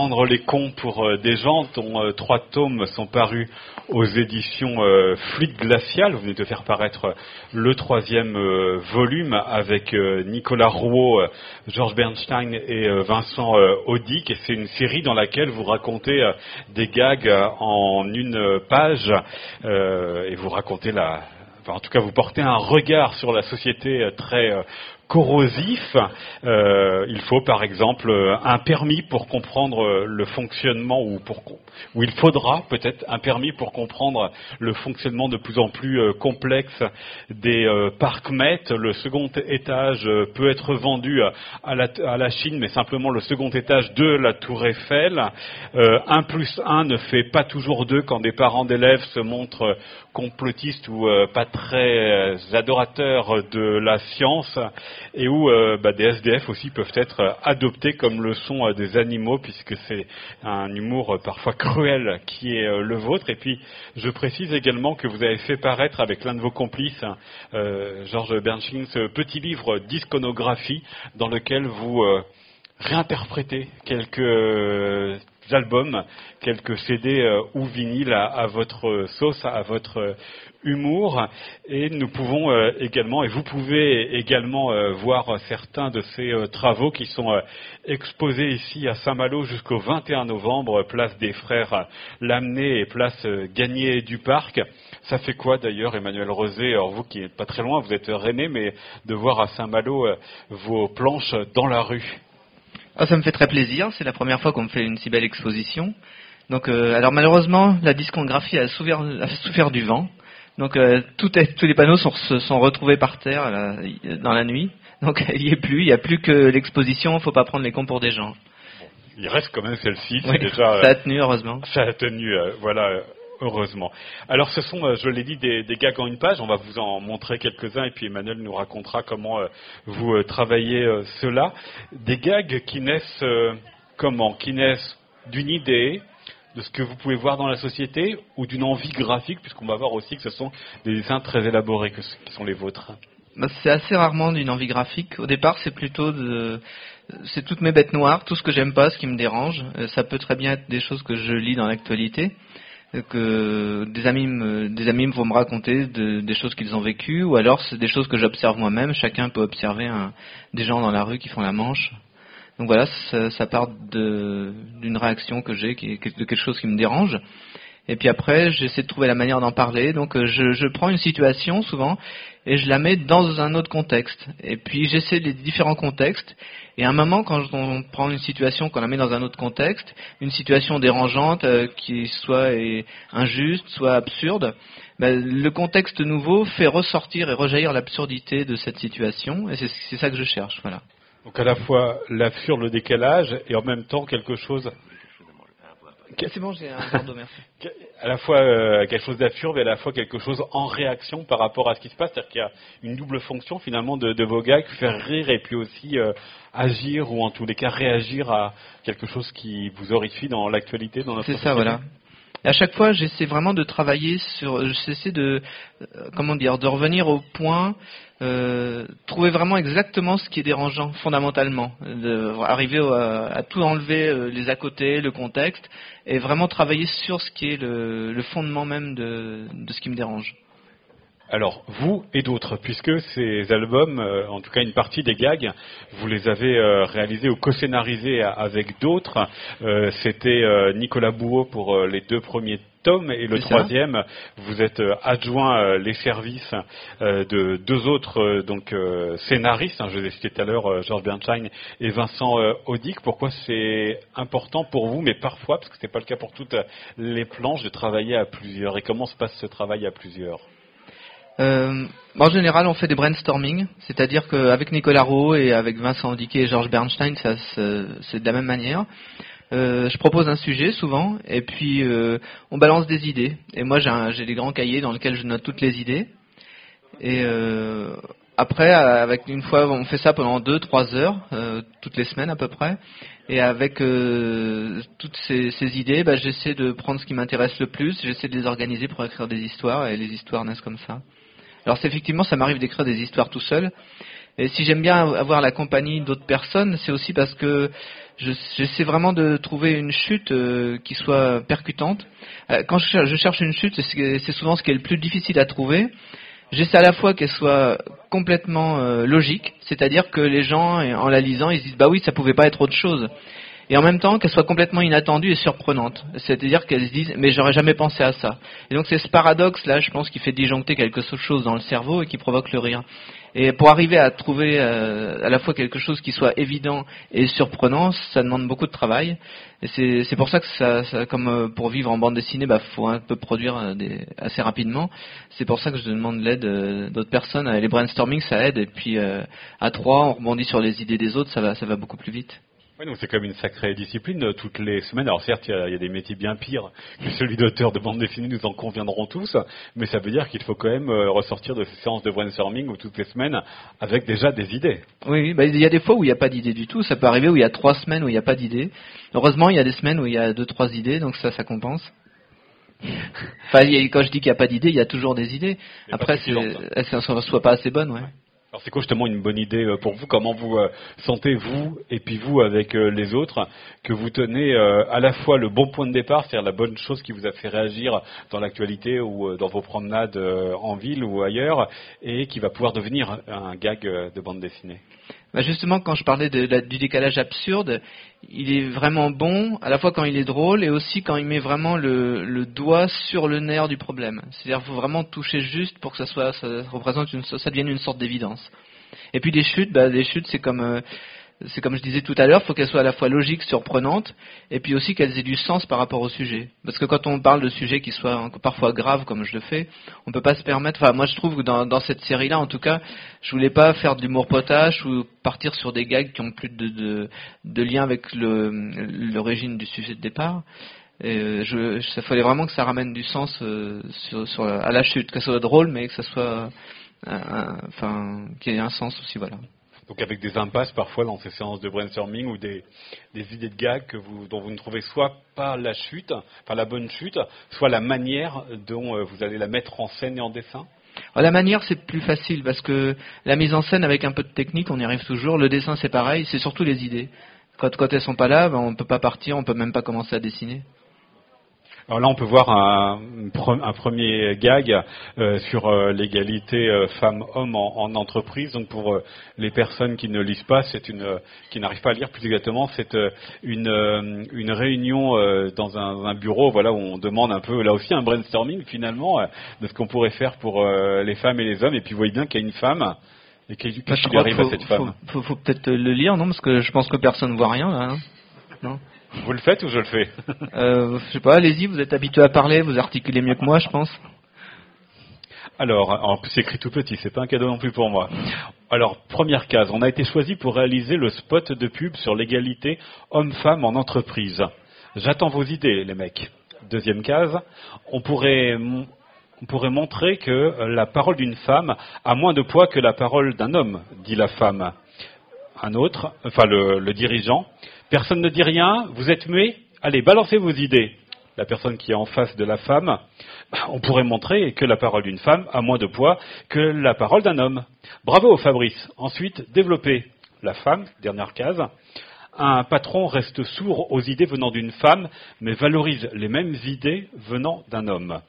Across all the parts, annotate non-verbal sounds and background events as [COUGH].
prendre les cons pour euh, des gens, dont euh, trois tomes sont parus aux éditions Fluide Glacial. Vous venez de faire paraître le troisième volume avec Nicolas Rouault, Georges Bernstein et Vincent Audic. Et c'est une série dans laquelle vous racontez des gags en une page et vous racontez la, en tout cas, vous portez un regard sur la société très corrosif. Euh, il faut par exemple un permis pour comprendre le fonctionnement ou pour ou il faudra peut-être un permis pour comprendre le fonctionnement de plus en plus euh, complexe des euh, parcs Met. Le second étage peut être vendu à la, à la, Chine, mais simplement le second étage de la Tour Eiffel. un plus un ne fait pas toujours deux quand des parents d'élèves se montrent complotistes ou pas très adorateurs de la science et où euh, bah, des SDF aussi peuvent être adoptés comme le sont euh, des animaux, puisque c'est un humour euh, parfois cruel qui est le vôtre. Et puis, je précise également que vous avez fait paraître avec l'un de vos complices, Georges Bernstein, ce petit livre disconographie dans lequel vous réinterprétez quelques albums, quelques CD ou vinyles à, votre sauce, à votre humour. Et nous pouvons euh, également et vous pouvez également euh, voir certains de ces euh, travaux qui sont exposés ici à Saint-Malo jusqu'au 21 novembre, place des frères Lamennais et place Gagné du Parc. Ça fait quoi d'ailleurs, Emmanuel Rosé, alors vous qui n'êtes pas très loin, vous êtes René, mais de voir à Saint-Malo vos planches dans la rue ah, Ça me fait très plaisir, c'est la première fois qu'on me fait une si belle exposition. Donc, alors malheureusement, la discographie a souffert du vent. Donc euh, tous les panneaux sont, se sont retrouvés par terre dans la nuit. Donc [LAUGHS] il n'y est plus, il n'y a plus que l'exposition, il ne faut pas prendre les cons pour des gens. Il reste quand même celle-ci. ça a tenu heureusement. Ça a tenu, euh, voilà. Heureusement. Alors ce sont, euh, je l'ai dit, des, gags en une page. On va vous en montrer quelques-uns et puis Emmanuel nous racontera comment vous travaillez cela. Des gags qui naissent comment? Qui naissent d'une idée, de ce que vous pouvez voir dans la société ou d'une envie graphique, puisqu'on va voir aussi que ce sont des dessins très élaborés que, qui sont les vôtres bah, C'est assez rarement d'une envie graphique. Au départ, c'est plutôt de... C'est toutes mes bêtes noires, tout ce que j'aime pas, ce qui me dérange. Euh, ça peut très bien être des choses que je lis dans l'actualité, euh, que des amis me, des amis vont me raconter des choses qu'ils ont vécues, ou alors c'est des choses que j'observe moi-même. Chacun peut observer des gens dans la rue qui font la manche. Donc voilà, ça, part d'une réaction que j'ai, de quelque chose qui me dérange. Et puis après, j'essaie de trouver la manière d'en parler. Donc euh, je, prends une situation souvent et je la mets dans un autre contexte. Et puis j'essaie les différents contextes. Et à un moment, quand on prend une situation, qu'on la met dans un autre contexte, une situation dérangeante, euh, qui soit injuste, soit absurde, ben, le contexte nouveau fait ressortir et rejaillir l'absurdité de cette situation. Et c'est ça que je cherche. Voilà. Donc à la fois l'absurde, le décalage, et en même temps quelque chose. C'est bon, j'ai un pardon, merci. [LAUGHS] À la fois euh, quelque chose d'absurde et à la fois quelque chose en réaction par rapport à ce qui se passe. C'est-à-dire qu'il y a une double fonction finalement de, de vos gags, faire rire et puis aussi euh, agir ou en tous les cas réagir à quelque chose qui vous horrifie dans l'actualité, dans notre C'est ça, voilà. À chaque fois, j'essaie vraiment de travailler sur, j'essaie de, euh, comment dire, de revenir au point, euh, trouver vraiment exactement ce qui est dérangeant fondamentalement, de, arriver à, tout enlever euh, les à côté, le contexte, et vraiment travailler sur ce qui est le, le fondement même de, de ce qui me dérange. Alors, vous et d'autres, puisque ces albums, euh, en tout cas une partie des gags, vous les avez euh, réalisés ou co-scénarisés avec d'autres. Euh, c'était Nicolas Bouot pour les deux premiers tomes et le troisième, vous êtes adjoint les services de deux autres donc scénaristes. Hein, je vous ai cité tout à l'heure Georges Bernstein et Vincent Audic. Pourquoi c'est important pour vous, mais parfois, parce que ce n'est pas le cas pour toutes les planches, de travailler à plusieurs? Et comment se passe ce travail à plusieurs? Euh, en général, on fait des brainstorming, c'est-à-dire qu'avec Nicolas Rowe et avec Vincent Diquet et Georges Bernstein, c'est de la même manière. Euh, je propose un sujet souvent, et puis euh, on balance des idées. Et moi, j'ai des grands cahiers dans lesquels je note toutes les idées. Et euh, après, avec une fois, on fait ça pendant deux, trois heures, toutes les semaines à peu près. Et avec toutes ces, ces idées, bah, j'essaie de prendre ce qui m'intéresse le plus, j'essaie de les organiser pour écrire des histoires, et les histoires naissent comme ça. Alors effectivement, ça m'arrive d'écrire des histoires tout seul. Et si j'aime bien avoir la compagnie d'autres personnes, c'est aussi parce que j'essaie vraiment de trouver une chute euh, qui soit percutante. Euh, quand je cherche, une chute, c'est souvent ce qui est le plus difficile à trouver. J'essaie à la fois qu'elle soit complètement euh, logique, c'est-à-dire que les gens, en la lisant, ils se disent bah oui, ça pouvait pas être autre chose et en même temps qu'elle soit complètement inattendue et surprenante. C'est-à-dire qu'elles se disent mais j'aurais jamais pensé à ça. Et donc c'est ce paradoxe là, je pense, qui fait disjoncter quelque chose dans le cerveau et qui provoque le rire. Et pour arriver à trouver euh, à la fois quelque chose qui soit évident et surprenant, ça demande beaucoup de travail. Et c'est pour ça que ça, ça, comme euh, pour vivre en bande dessinée, bah faut un peu produire euh, des, assez rapidement. C'est pour ça que je demande l'aide d'autres personnes. Les brainstorming, ça aide. Et puis à trois, on rebondit sur les idées des autres, ça va, ça va beaucoup plus vite. Oui, donc c'est comme une sacrée discipline euh, toutes les semaines. Alors certes, il y, a, des métiers bien pires que celui d'auteur de bande dessinée, nous en conviendrons tous, mais ça veut dire qu'il faut quand même euh, ressortir de ces séances de brainstorming ou toutes les semaines avec déjà des idées. Oui, bah, il y a des fois où il n'y a pas d'idée du tout. Ça peut arriver où il y a trois semaines où il n'y a pas d'idée. Heureusement, il y a des semaines où il y a deux, trois idées, donc ça, ça compense. [LAUGHS] Enfin, quand je dis qu'il n'y a pas d'idée, il y a toujours des idées. Après, elles ne soient pas assez bonnes, ouais. Alors c'est quoi justement une bonne idée euh, pour vous? Comment vous euh, sentez vous et puis vous avec euh, les autres que vous tenez à la fois le bon point de départ, c'est-à-dire la bonne chose qui vous a fait réagir dans l'actualité ou dans vos promenades en ville ou ailleurs, et qui va pouvoir devenir un gag de bande dessinée? Bah justement, quand je parlais de, du décalage absurde, il est vraiment bon, à la fois quand il est drôle et aussi quand il met vraiment le, le doigt sur le nerf du problème. C'est-à-dire faut vraiment toucher juste pour que ça soit, ça représente une, ça devienne une sorte d'évidence. Et puis des chutes, bah, des chutes, c'est comme euh, c'est comme je disais tout à l'heure, il faut qu'elles soient à la fois logiques, surprenantes, et puis aussi qu'elles aient du sens par rapport au sujet. Parce que quand on parle de sujets qui soient parfois graves, comme je le fais, on peut pas se permettre. Enfin, moi, je trouve que dans, dans cette série-là, en tout cas, je voulais pas faire de l'humour potache ou partir sur des gags qui ont plus de, de, de lien avec l'origine du sujet de départ. Et euh, je, ça fallait vraiment que ça ramène du sens euh, sur, sur, à la chute, que ça soit drôle, mais que ça soit, enfin, qu'il y ait un sens aussi, voilà. Donc avec des impasses parfois dans ces séances de brainstorming ou des, idées de gag que vous, dont vous ne trouvez soit pas la chute, enfin la bonne chute, soit la manière dont euh, vous allez la mettre en scène et en dessin? La manière, c'est plus facile parce que la mise en scène, avec un peu de technique, on y arrive toujours. Le dessin, c'est pareil, c'est surtout les idées. Quand, quand elles sont pas là, ben, on ne peut pas partir, on peut même pas commencer à dessiner. Alors là, on peut voir un, un premier gag euh, sur euh, l'égalité euh, femmes-hommes en, en, entreprise. Donc pour les personnes qui ne lisent pas, c'est une, qui n'arrivent pas à lire plus exactement, c'est une, une réunion dans un, un, bureau, voilà, où on demande un peu, là aussi, un brainstorming finalement de ce qu'on pourrait faire pour les femmes et les hommes. Et puis vous voyez bien qu'il y a une femme. Et qu'est-ce bah, qui arrive à cette femme? Faut, faut, peut-être le lire, non? Parce que je pense que personne ne voit rien là. Hein non? Vous le faites ou je le fais euh, Je sais pas, allez-y, vous êtes habitué à parler, vous articulez mieux que moi, je pense. Alors, en plus c'est écrit tout petit, c'est pas un cadeau non plus pour moi. Alors, première case, on a été choisi pour réaliser le spot de pub sur l'égalité homme-femme en entreprise. J'attends vos idées, les mecs. Deuxième case, on pourrait, on pourrait montrer que la parole d'une femme a moins de poids que la parole d'un homme, dit la femme. Un autre, enfin le, le dirigeant, Personne ne dit rien, vous êtes muet Allez, balancez vos idées. La personne qui est en face de la femme, on pourrait montrer que la parole d'une femme a moins de poids que la parole d'un homme. Bravo Fabrice. Ensuite, développer la femme, dernière case. Un patron reste sourd aux idées venant d'une femme, mais valorise les mêmes idées venant d'un homme.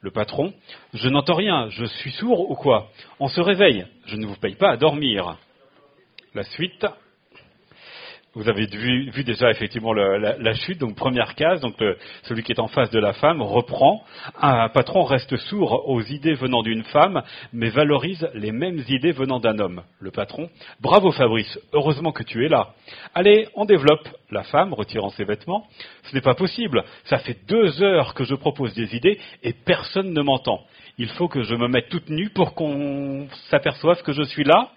Le patron, je n'entends rien, je suis sourd ou quoi? On se réveille, je ne vous paye pas à dormir. La suite, vous avez vu, déjà effectivement la, chute, donc première case, donc celui qui est en face de la femme reprend. Un patron reste sourd aux idées venant d'une femme, mais valorise les mêmes idées venant d'un homme. Le patron, bravo Fabrice, heureusement que tu es là. Allez, on développe. La femme, retirant ses vêtements, ce n'est pas possible. Ça fait deux heures que je propose des idées et personne ne m'entend. Il faut que je me mette toute nue pour qu'on s'aperçoive que je suis là.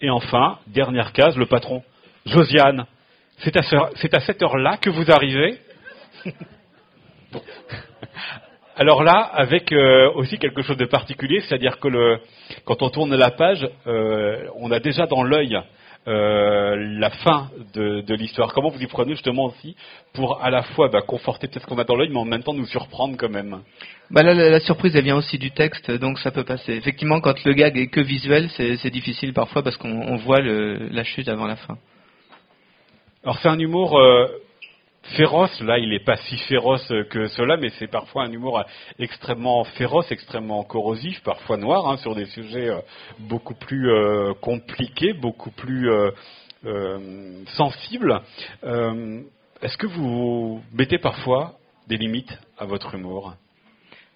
Et enfin, dernière case, le patron. Josiane, c'est à, cette heure-là que vous arrivez [LAUGHS] Alors là, avec euh, aussi quelque chose de particulier, c'est-à-dire que quand on tourne la page, euh, on a déjà dans l'œil euh, la fin de, l'histoire. Comment vous y prenez justement aussi pour à la fois bah, conforter peut-être ce qu'on a dans l'œil, mais en même temps nous surprendre quand même? Bah la, surprise elle vient aussi du texte, donc ça peut passer. Effectivement, quand le gag est que visuel, c'est difficile parfois parce qu'on voit la chute avant la fin. Alors c'est un humour euh, féroce, là il n'est pas si féroce que cela, mais c'est parfois un humour extrêmement féroce, extrêmement corrosif, parfois noir, hein, sur des sujets euh, beaucoup plus euh, compliqués, beaucoup plus sensibles. Est-ce que vous mettez parfois des limites à votre humour?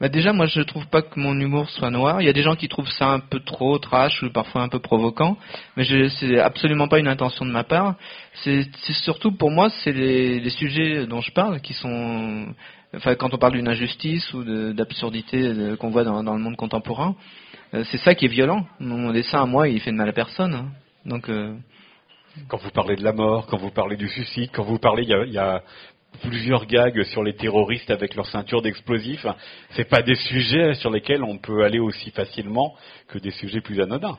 Bah déjà, moi, je trouve pas que mon humour soit noir. Il y a des gens qui trouvent ça un peu trop trash ou parfois un peu provoquant, mais c'est absolument pas une intention de ma part. C'est surtout pour moi, c'est les, sujets dont je parle qui sont, enfin, quand on parle d'une injustice ou d'absurdité qu'on voit dans, le monde contemporain, euh, c'est ça qui est violent. Mon dessin à moi, il fait de mal à personne. Hein. Donc euh... Quand vous parlez de la mort, quand vous parlez du suicide, quand vous parlez, il y a plusieurs gags sur les terroristes avec leur ceinture d'explosifs. C'est pas des sujets sur lesquels on peut aller aussi facilement que des sujets plus anodins.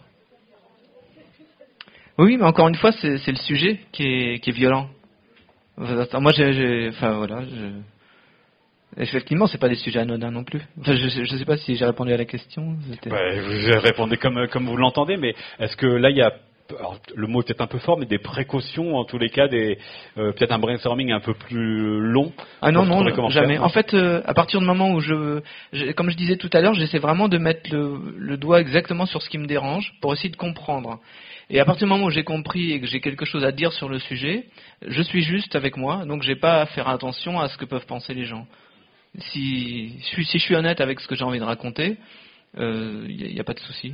Oui, mais encore une fois, c'est le sujet qui est, qui est violent. Moi, j'ai, enfin voilà, je... effectivement, c'est pas des sujets anodins non plus. je, ne sais pas si j'ai répondu à la question. Vous répondez comme comme vous l'entendez, mais est-ce que là, il y a alors, le mot est peut-être un peu fort, mais des précautions, en tous les cas, des euh, peut-être un brainstorming un peu plus long. Ah non, non, jamais. En fait, euh, à partir du moment où je, comme je disais tout à l'heure, j'essaie vraiment de mettre le, doigt exactement sur ce qui me dérange pour essayer de comprendre. Et à partir du moment où j'ai compris et que j'ai quelque chose à dire sur le sujet, je suis juste avec moi, donc j'ai pas à faire attention à ce que peuvent penser les gens. Si, si je suis honnête avec ce que j'ai envie de raconter, il euh, n'y a, a pas de souci.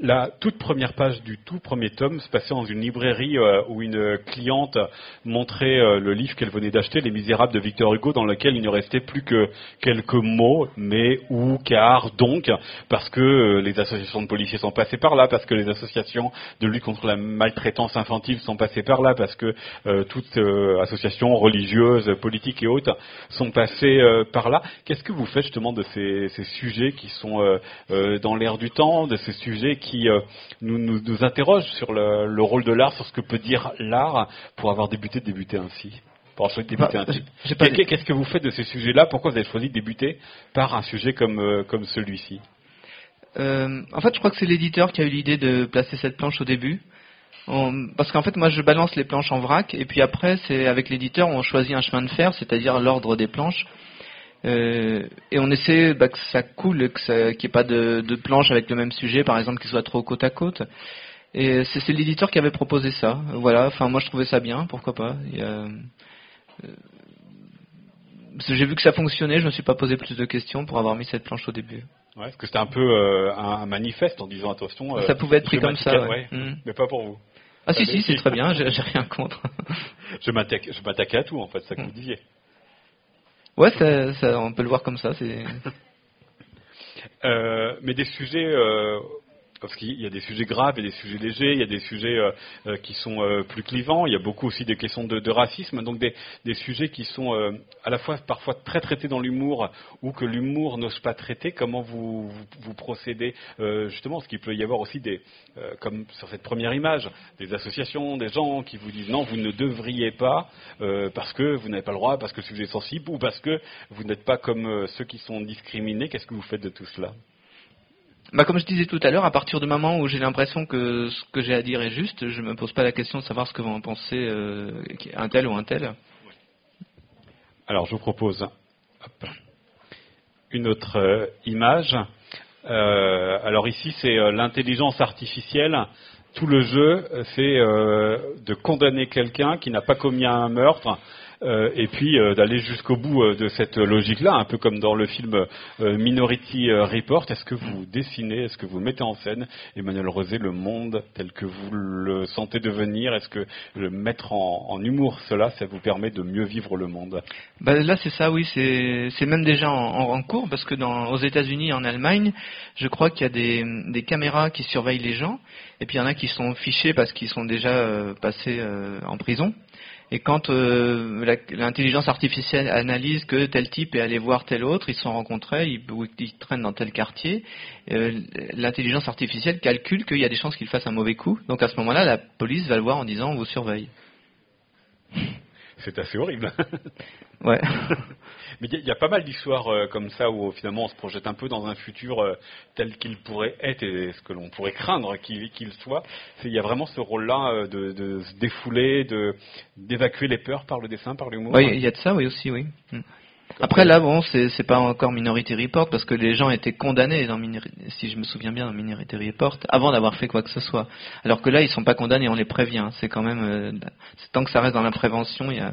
La toute première page du tout premier tome se passait dans une librairie euh, où une cliente montrait euh, le livre qu'elle venait d'acheter, Les Misérables de Victor Hugo, dans lequel il ne restait plus que quelques mots, mais, ou, car, donc, parce que euh, les associations de policiers sont passées par là, parce que les associations de lutte contre la maltraitance infantile sont passées par là, parce que toutes associations religieuses, politiques et autres sont passées par là. Qu'est-ce que vous faites justement de ces, ces sujets qui sont dans l'air du temps, de ces sujets qui euh, nous, nous, interroge sur le, rôle de l'art, sur ce que peut dire l'art pour avoir débuté, débuter ainsi. Pour avoir débuter bah, ainsi. Qu'est-ce que vous faites de ces sujets-là? Pourquoi vous avez choisi de débuter par un sujet comme, euh, comme celui-ci? Euh, En fait, je crois que c'est l'éditeur qui a eu l'idée de placer cette planche au début. parce qu'en fait, moi, je balance les planches en vrac, et puis après, c'est avec l'éditeur, on choisit un chemin de fer, c'est-à-dire l'ordre des planches. Euh, et on essaie bah, que ça coule, qu'il n'y ait pas de, de planche avec le même sujet, par exemple, qui soit trop côte à côte. Et c'est l'éditeur qui avait proposé ça. Voilà. Enfin, moi, je trouvais ça bien. Pourquoi pas euh, J'ai vu que ça fonctionnait. Je me suis pas posé plus de questions pour avoir mis cette planche au début. Ouais, parce que c'était un peu euh, un, manifeste en disant attention. ça pouvait être pris comme ça. Ouais. Mm. Mais pas pour vous. Ah si si, c'est très bien. J'ai [LAUGHS] rien contre. je m'attaquais à tout en fait, ça que mm. vous disiez. Ouais, ça, ça, on peut le voir comme ça. C'est. [LAUGHS] Euh, mais des sujets euh, parce qu'il y a des sujets graves et des sujets légers, il y a des sujets euh, euh, qui sont euh, plus clivants, il y a beaucoup aussi des questions de, racisme, donc des, sujets qui sont à la fois parfois très traités dans l'humour ou que l'humour n'ose pas traiter. Comment vous, vous, procédez justement Parce qu'il peut y avoir aussi des, comme sur cette première image, des associations, des gens qui vous disent non, vous ne devriez pas parce que vous n'avez pas le droit, parce que le sujet est sensible ou parce que vous n'êtes pas comme ceux qui sont discriminés. Qu'est-ce que vous faites de tout cela? Bah, comme je disais tout à l'heure, à partir du moment où j'ai l'impression que ce que j'ai à dire est juste, je ne me pose pas la question de savoir ce que vont en penser euh, un tel ou un tel. Alors, je vous propose une autre euh, image. Euh, alors ici, c'est l'intelligence artificielle. Tout le jeu, c'est de condamner quelqu'un qui n'a pas commis un meurtre et puis euh, d'aller jusqu'au bout euh, de cette logique-là, un peu comme dans le film Minority Report. Est-ce que vous dessinez, est-ce que vous mettez en scène, Emmanuel Rosé, le monde tel que vous le sentez devenir Est-ce que le mettre en, humour cela, ça vous permet de mieux vivre le monde? Bah Là, c'est ça, oui. C'est même déjà en, cours, parce que dans, aux États-Unis en Allemagne, je crois qu'il y a des, caméras qui surveillent les gens, et puis il y en a qui sont fichés parce qu'ils sont déjà passés en prison. Et quand euh, l'intelligence artificielle analyse que tel type est allé voir tel autre, ils se sont rencontrés, ils, traînent dans tel quartier, euh, l'intelligence artificielle calcule qu'il y a des chances qu'il fasse un mauvais coup. Donc à ce moment-là, la police va le voir en disant on vous surveille. C'est assez horrible. [LAUGHS] ouais. [LAUGHS] Mais il y, a pas mal d'histoires euh, comme ça où finalement on se projette un peu dans un futur euh, tel qu'il pourrait être et ce que l'on pourrait craindre qu'il soit. Il y a vraiment ce rôle-là euh, de, se défouler, d'évacuer les peurs par le dessin, par l'humour. Oui, il y a de ça, oui aussi, oui. Après là, bon, c'est pas encore Minority Report parce que les gens étaient condamnés dans si je me souviens bien dans Minority Report avant d'avoir fait quoi que ce soit. Alors que là, ils sont pas condamnés, on les prévient. C'est quand même tant que ça reste dans la prévention, il y a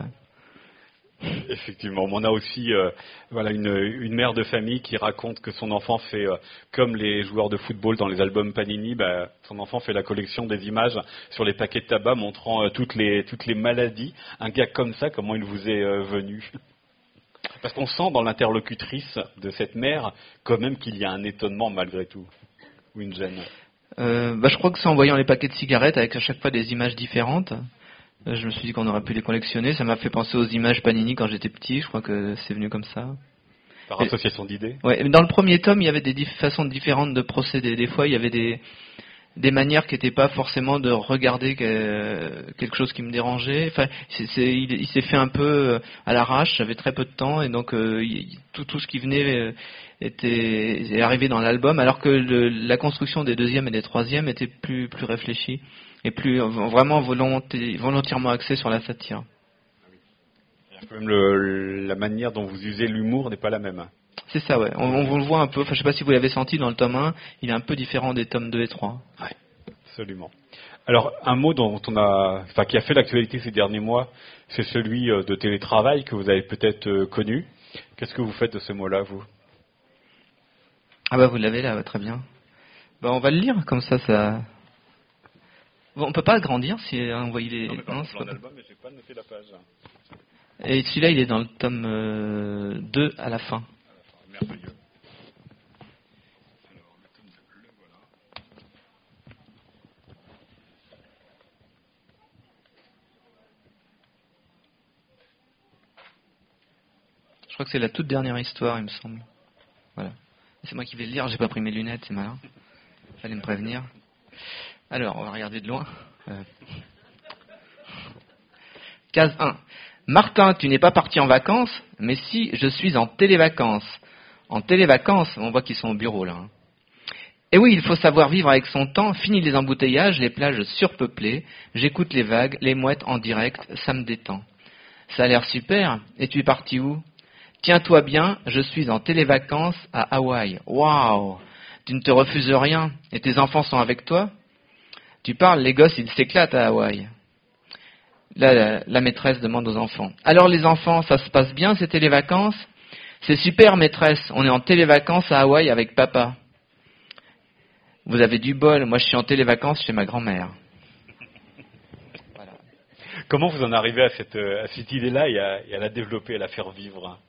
Effectivement, on a aussi euh, voilà une, une, mère de famille qui raconte que son enfant fait euh, comme les joueurs de football dans les albums Panini. Bah, son enfant fait la collection des images sur les paquets de tabac montrant euh, toutes les toutes les maladies. Un gars comme ça, comment il vous est venu? Parce qu'on sent dans l'interlocutrice de cette mère quand même qu'il y a un étonnement malgré tout ou une gêne. bah, je crois que c'est en voyant les paquets de cigarettes avec à chaque fois des images différentes. Euh, je me suis dit qu'on aurait pu les collectionner. Ça m'a fait penser aux images Panini quand j'étais petit. Je crois que c'est venu comme ça. Par association d'idées Ouais. Dans le premier tome, il y avait des façons différentes de procéder. Des fois, il y avait des, des manières qui n'étaient pas forcément de regarder quelque chose qui me dérangeait. Enfin, il, s'est fait un peu euh, à l'arrache. J'avais très peu de temps et donc euh, tout, ce qui venait était est arrivé dans l'album, alors que la construction des deuxièmes et des troisièmes était plus plus réfléchie et plus vraiment volontairement axé sur la satire. La manière dont vous usez l'humour n'est pas la même. C'est ça, ouais. On, vous le voit un peu. Enfin, je sais pas si vous l'avez senti dans le tome 1. Il est un peu différent des tomes 2 et 3. Oui, absolument. Alors, un mot dont on a, enfin, qui a fait l'actualité ces derniers mois, c'est celui euh, de télétravail que vous avez peut-être euh, connu. Qu'est-ce que vous faites de ce mot-là, vous? Ah bah, vous l'avez là, très bien. Bah, on va le lire, comme ça, ça, on on peut pas agrandir si on voit les. Non, mais non, pas... mais j'ai pas noté la page. Et celui-là, il est dans le tome 2 euh, à la fin. Merveilleux. Alors, le tome 2, le voilà. Je crois que c'est la toute dernière histoire, il me semble. Voilà. C'est moi qui vais le lire, j'ai pas pris mes lunettes, c'est malin. Fallait me prévenir. Alors, on va regarder de loin. Euh. Case 1. Martin, tu n'es pas parti en vacances, mais si, je suis en télévacances. En télévacances, on voit qu'ils sont au bureau là. Hein. Et oui, il faut savoir vivre avec son temps, fini les embouteillages, les plages surpeuplées, j'écoute les vagues, les mouettes en direct, ça me détend. Ça a l'air super, et tu es parti où? Tiens-toi bien, je suis en télévacances à Hawaï. Waouh Tu ne te refuses rien, et tes enfants sont avec toi? Tu parles, les gosses, ils s'éclatent à Hawaï. Là, la, maîtresse demande aux enfants. Alors les enfants, ça se passe bien, c'était les vacances C'est super, maîtresse, on est en télévacances à Hawaï avec papa. Vous avez du bol, moi je suis en télévacances chez ma grand-mère. Comment vous en arrivez à cette, à cette idée-là et, et à, la développer, à la faire vivre?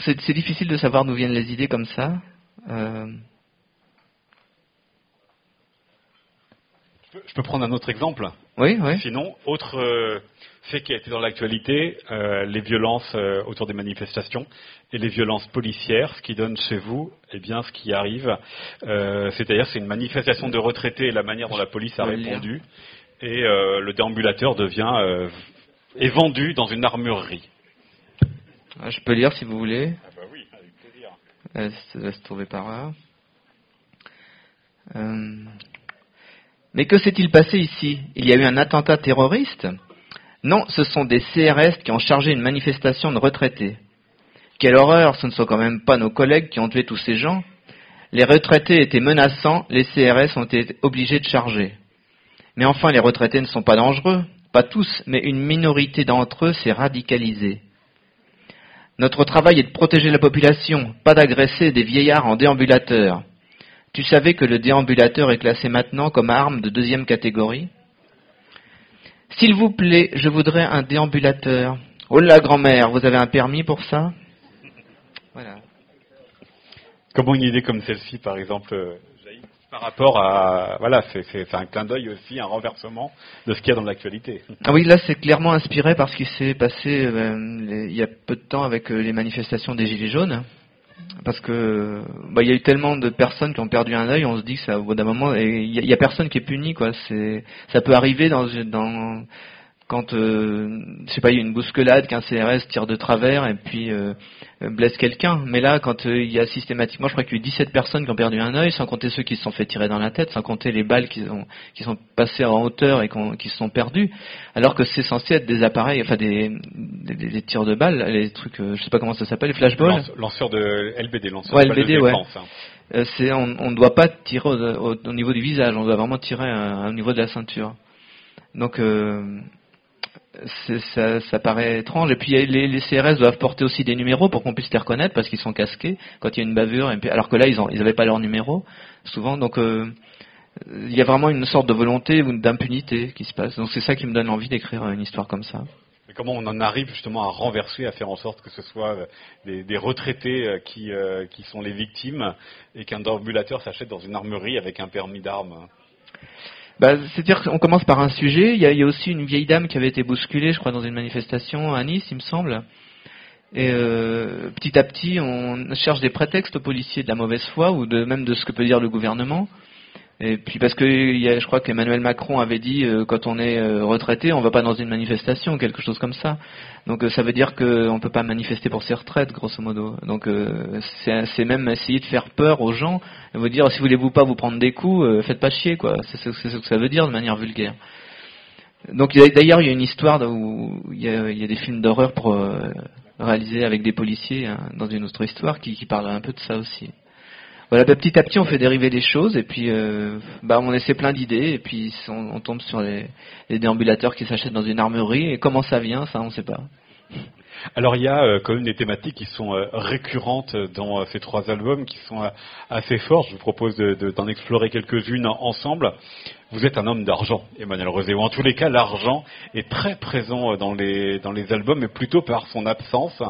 C'est difficile de savoir d'où viennent les idées comme ça. Euh, je peux prendre un autre exemple? Oui, oui. Sinon, autre euh, fait qui a été dans l'actualité, euh, les violences autour des manifestations et les violences policières, ce qui donne chez vous, eh bien, ce qui arrive, c'est-à-dire c'est une manifestation de retraités et la manière dont la police a répondu, et le déambulateur devient est vendu dans une armurerie. Ah, je peux lire si vous voulez. Elle se trouver par là. Mais que s'est-il passé ici? Il y a eu un attentat terroriste? Non, ce sont des CRS qui ont chargé une manifestation de retraités. Quelle horreur, ce ne sont quand même pas nos collègues qui ont tué tous ces gens. Les retraités étaient menaçants, les CRS ont été obligés de charger. Mais enfin, les retraités ne sont pas dangereux. Pas tous, mais une minorité d'entre eux s'est radicalisée. Notre travail est de protéger la population, pas d'agresser des vieillards en déambulateur. Tu savais que le déambulateur est classé maintenant comme arme de deuxième catégorie? S'il vous plaît, je voudrais un déambulateur. Oh la grand-mère, vous avez un permis pour ça? Voilà. Comment une idée comme celle-ci, par exemple, euh, par rapport à voilà, c'est un clin d'œil aussi, un renversement de ce qu'il y a dans l'actualité. Ah oui, là c'est clairement inspiré par ce qui s'est passé euh, il y a peu de temps avec euh, les manifestations des gilets jaunes, parce que bah, il y a eu tellement de personnes qui ont perdu un œil, on se dit que ça au bout d'un moment, il y, a personne qui est puni quoi. C'est ça peut arriver dans dans quand euh, je sais pas, il y a une bousculade, qu'un CRS tire de travers et puis euh, blesse quelqu'un. Mais là, quand euh, il y a systématiquement, je crois qu'il y a eu 17 personnes qui ont perdu un œil, sans compter ceux qui se sont fait tirer dans la tête, sans compter les balles qui, ont, qui sont passées en hauteur et qui se sont perdues, alors que c'est censé être des appareils, enfin des, des, tirs de balles, les trucs, je sais pas comment ça s'appelle, les flashballs. lanceurs de LBD, lanceurs ouais, de LBD, ouais. Hein. c'est, on ne doit pas tirer au, niveau du visage, on doit vraiment tirer au niveau de la ceinture. Donc ça, paraît étrange. Et puis les, CRS doivent porter aussi des numéros pour qu'on puisse les reconnaître parce qu'ils sont casqués quand il y a une bavure. Alors que là, ils n'avaient pas leur numéro souvent. Donc euh, il y a vraiment une sorte de volonté ou d'impunité qui se passe. Donc c'est ça qui me donne envie d'écrire une histoire comme ça. Mais comment on en arrive justement à renverser, à faire en sorte que ce soit euh, des, retraités euh, qui, qui sont les victimes et qu'un ambulateur s'achète dans une armerie avec un permis d'armes? Bah, C'est-à-dire qu'on commence par un sujet. Il y, a, aussi une vieille dame qui avait été bousculée, je crois, dans une manifestation à Nice, il me semble. Et euh, petit à petit, on cherche des prétextes aux policiers de la mauvaise foi ou de même de ce que peut dire le gouvernement. Et puis parce que je crois qu'Emmanuel Macron avait dit euh, quand on est euh, retraité, on va pas dans une manifestation, quelque chose comme ça. Donc euh, ça veut dire qu'on peut pas manifester pour ses retraites, grosso modo. Donc c'est même essayer de faire peur aux gens, et vous dire si voulez-vous pas vous prendre des coups, faites pas chier, quoi. C'est ce que ça veut dire de manière vulgaire. Donc d'ailleurs il y a une histoire où il y a, des films d'horreur pour réalisés avec des policiers hein, dans une autre histoire qui, qui parle un peu de ça aussi. Voilà, bah, petit à petit, on fait dériver les choses et puis euh, bah, on essaie plein d'idées et puis on, tombe sur les, déambulateurs qui s'achètent dans une armerie et comment ça vient, ça on ne sait pas. [LAUGHS] Alors il y a euh, quand même des thématiques qui sont euh, récurrentes dans ces trois albums, qui sont assez fortes. Je vous propose d'en explorer quelques-unes ensemble. Vous êtes un homme d'argent, Emmanuel Rosé, ou en tous les cas, l'argent est très présent dans les, dans les albums, mais plutôt par son absence,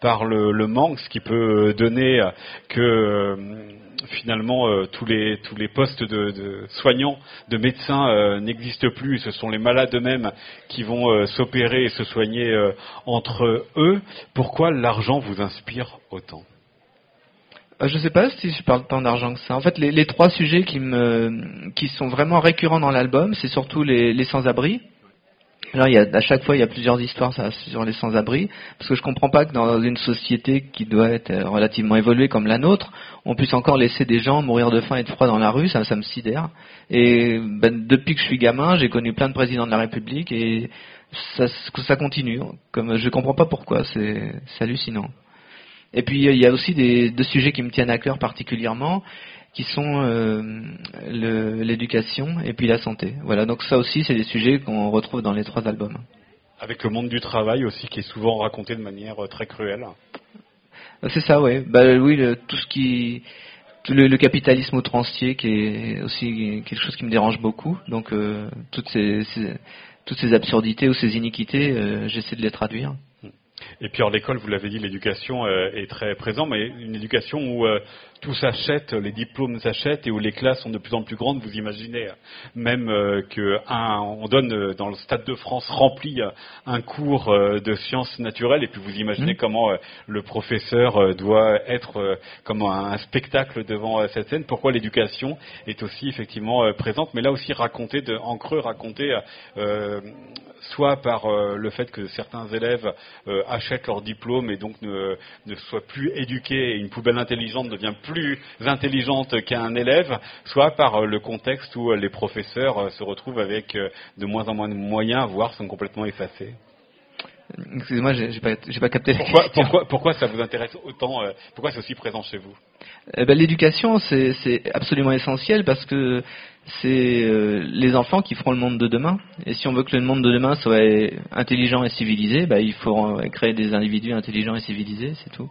par le manque, ce qui peut donner que finalement euh, tous les tous les postes de, soignants, de médecins euh, n'existent plus. Ce sont les malades eux-mêmes qui vont euh, s'opérer et se soigner entre eux. Pourquoi l'argent vous inspire autant? Je ne sais pas si je parle tant d'argent que ça. En fait, les, trois sujets qui me qui sont vraiment récurrents dans l'album, c'est surtout les, les sans-abri, alors, il y a, à chaque fois, il y a plusieurs histoires sur les sans-abri, parce que je comprends pas que dans une société qui doit être euh, relativement évoluée comme la nôtre, on puisse encore laisser des gens mourir de faim et de froid dans la rue, ça, ça me sidère. Et ben, depuis que je suis gamin, j'ai connu plein de présidents de la République et ça, ça continue. Comme je comprends pas pourquoi, c'est hallucinant. Et puis il y a aussi des, deux sujets qui me tiennent à cœur particulièrement qui sont euh, l'éducation et puis la santé. Voilà, donc ça aussi, c'est des sujets qu'on retrouve dans les trois albums. Avec le monde du travail aussi, qui est souvent raconté de manière euh, très cruelle. Euh, c'est ça, ouais. Bah, oui, tout ce qui, tout le, capitalisme outrancier, qui est aussi quelque chose qui me dérange beaucoup. Donc toutes ces, toutes ces absurdités ou ces iniquités, j'essaie de les traduire. Et puis, en l'école, vous l'avez dit, l'éducation est très présente, mais une éducation où tout s'achète, les diplômes s'achètent et où les classes sont de plus en plus grandes. Vous imaginez même euh, qu'on donne euh, dans le Stade de France rempli euh, un cours de sciences naturelles et puis vous imaginez mmh. comment le professeur doit être comme un, spectacle devant cette scène. Pourquoi l'éducation est aussi effectivement présente, mais là aussi racontée de, en creux, racontée soit par le fait que certains élèves achètent leur diplôme et donc ne, ne soient plus éduqués et une poubelle intelligente devient plus intelligente qu'un élève, soit par euh, le contexte où euh, les professeurs euh, se retrouvent avec de moins en moins de moyens, voire sont complètement effacés. Excusez-moi, j'ai pas, pas capté. Pourquoi, pourquoi, pourquoi, ça vous intéresse autant Pourquoi c'est aussi présent chez vous? Eh ben, L'éducation, c'est absolument essentiel parce que c'est les enfants qui feront le monde de demain. Et si on veut que le monde de demain soit intelligent et civilisé, ben, il faut créer des individus intelligents et civilisés, c'est tout.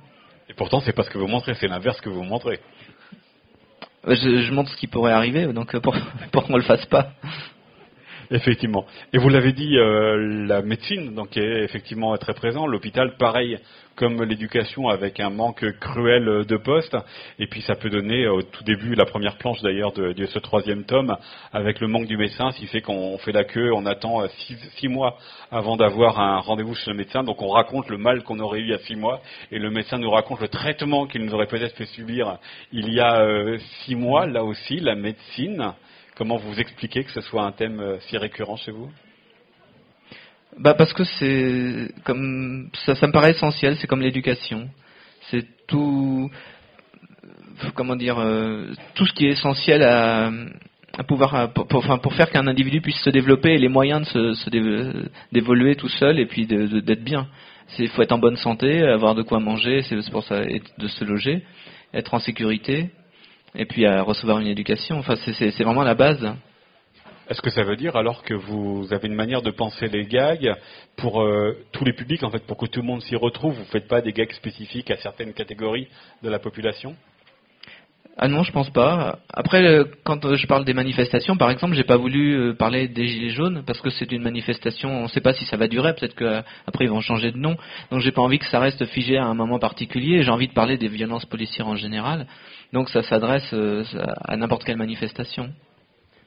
Et pourtant, c'est pas ce que vous montrez, c'est l'inverse que vous montrez. Je, montre ce qui pourrait arriver, donc pour, [LAUGHS] pour qu'on ne le fasse pas. Effectivement. Et vous l'avez dit, euh, la médecine donc est effectivement très présent. L'hôpital, pareil comme l'éducation, avec un manque cruel de postes. Et puis ça peut donner au tout début la première planche d'ailleurs de, ce troisième tome, avec le manque du médecin, ce qui fait qu'on fait la queue, on attend six, mois avant d'avoir un rendez-vous chez le médecin. Donc on raconte le mal qu'on aurait eu il y a six mois, et le médecin nous raconte le traitement qu'il nous aurait peut-être fait subir il y a euh, six mois. Là aussi, la médecine Comment vous expliquez que ce soit un thème euh, si récurrent chez vous? Bah parce que c'est comme ça, ça me paraît essentiel. C'est comme l'éducation. C'est tout, comment dire, euh, tout ce qui est essentiel à, pouvoir, pour, enfin, pour faire qu'un individu puisse se développer et les moyens de se, d'évoluer tout seul et puis d'être bien. Il faut être en bonne santé, avoir de quoi manger, c'est pour ça, de se loger, être en sécurité, et puis à recevoir une éducation. Enfin, c'est vraiment la base. Est-ce que ça veut dire alors que vous avez une manière de penser les gags pour euh, tous les publics, en fait, pour que tout le monde s'y retrouve? Vous ne faites pas des gags spécifiques à certaines catégories de la population? Ah non, je pense pas. Après, euh, quand euh, je parle des manifestations, par exemple, j'ai pas voulu parler des gilets jaunes parce que c'est une manifestation. On ne sait pas si ça va durer. Peut-être qu'après ils vont changer de nom. Donc j'ai pas envie que ça reste figé à un moment particulier. J'ai envie de parler des violences policières en général. Donc ça s'adresse à n'importe quelle manifestation.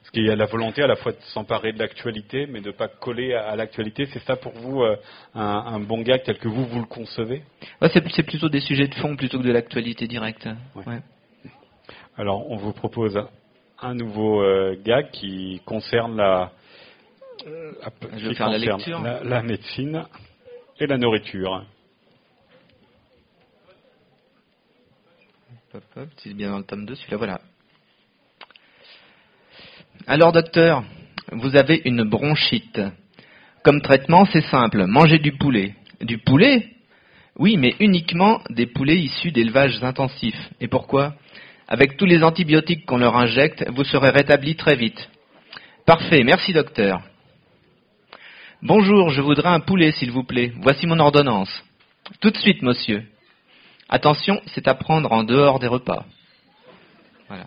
Parce qu'il y a la volonté à la fois de s'emparer de l'actualité, mais de ne pas coller à, l'actualité. C'est ça pour vous euh, un, bon gag tel que vous, vous le concevez? C'est plutôt des sujets de fond plutôt que de l'actualité directe. Alors, on vous propose un nouveau euh, gag qui concerne la, la, médecine et la nourriture. C'est bien dans le tome 2, celui-là, voilà. Alors docteur, vous avez une bronchite. Comme traitement, c'est simple, mangez du poulet. Du poulet? Oui, mais uniquement des poulets issus d'élevages intensifs. Et pourquoi? Avec tous les antibiotiques qu'on leur injecte, vous serez rétabli très vite. Parfait, merci docteur. Bonjour, je voudrais un poulet, s'il vous plaît. Voici mon ordonnance. Tout de suite, monsieur. Attention, c'est à prendre en dehors des repas. Voilà.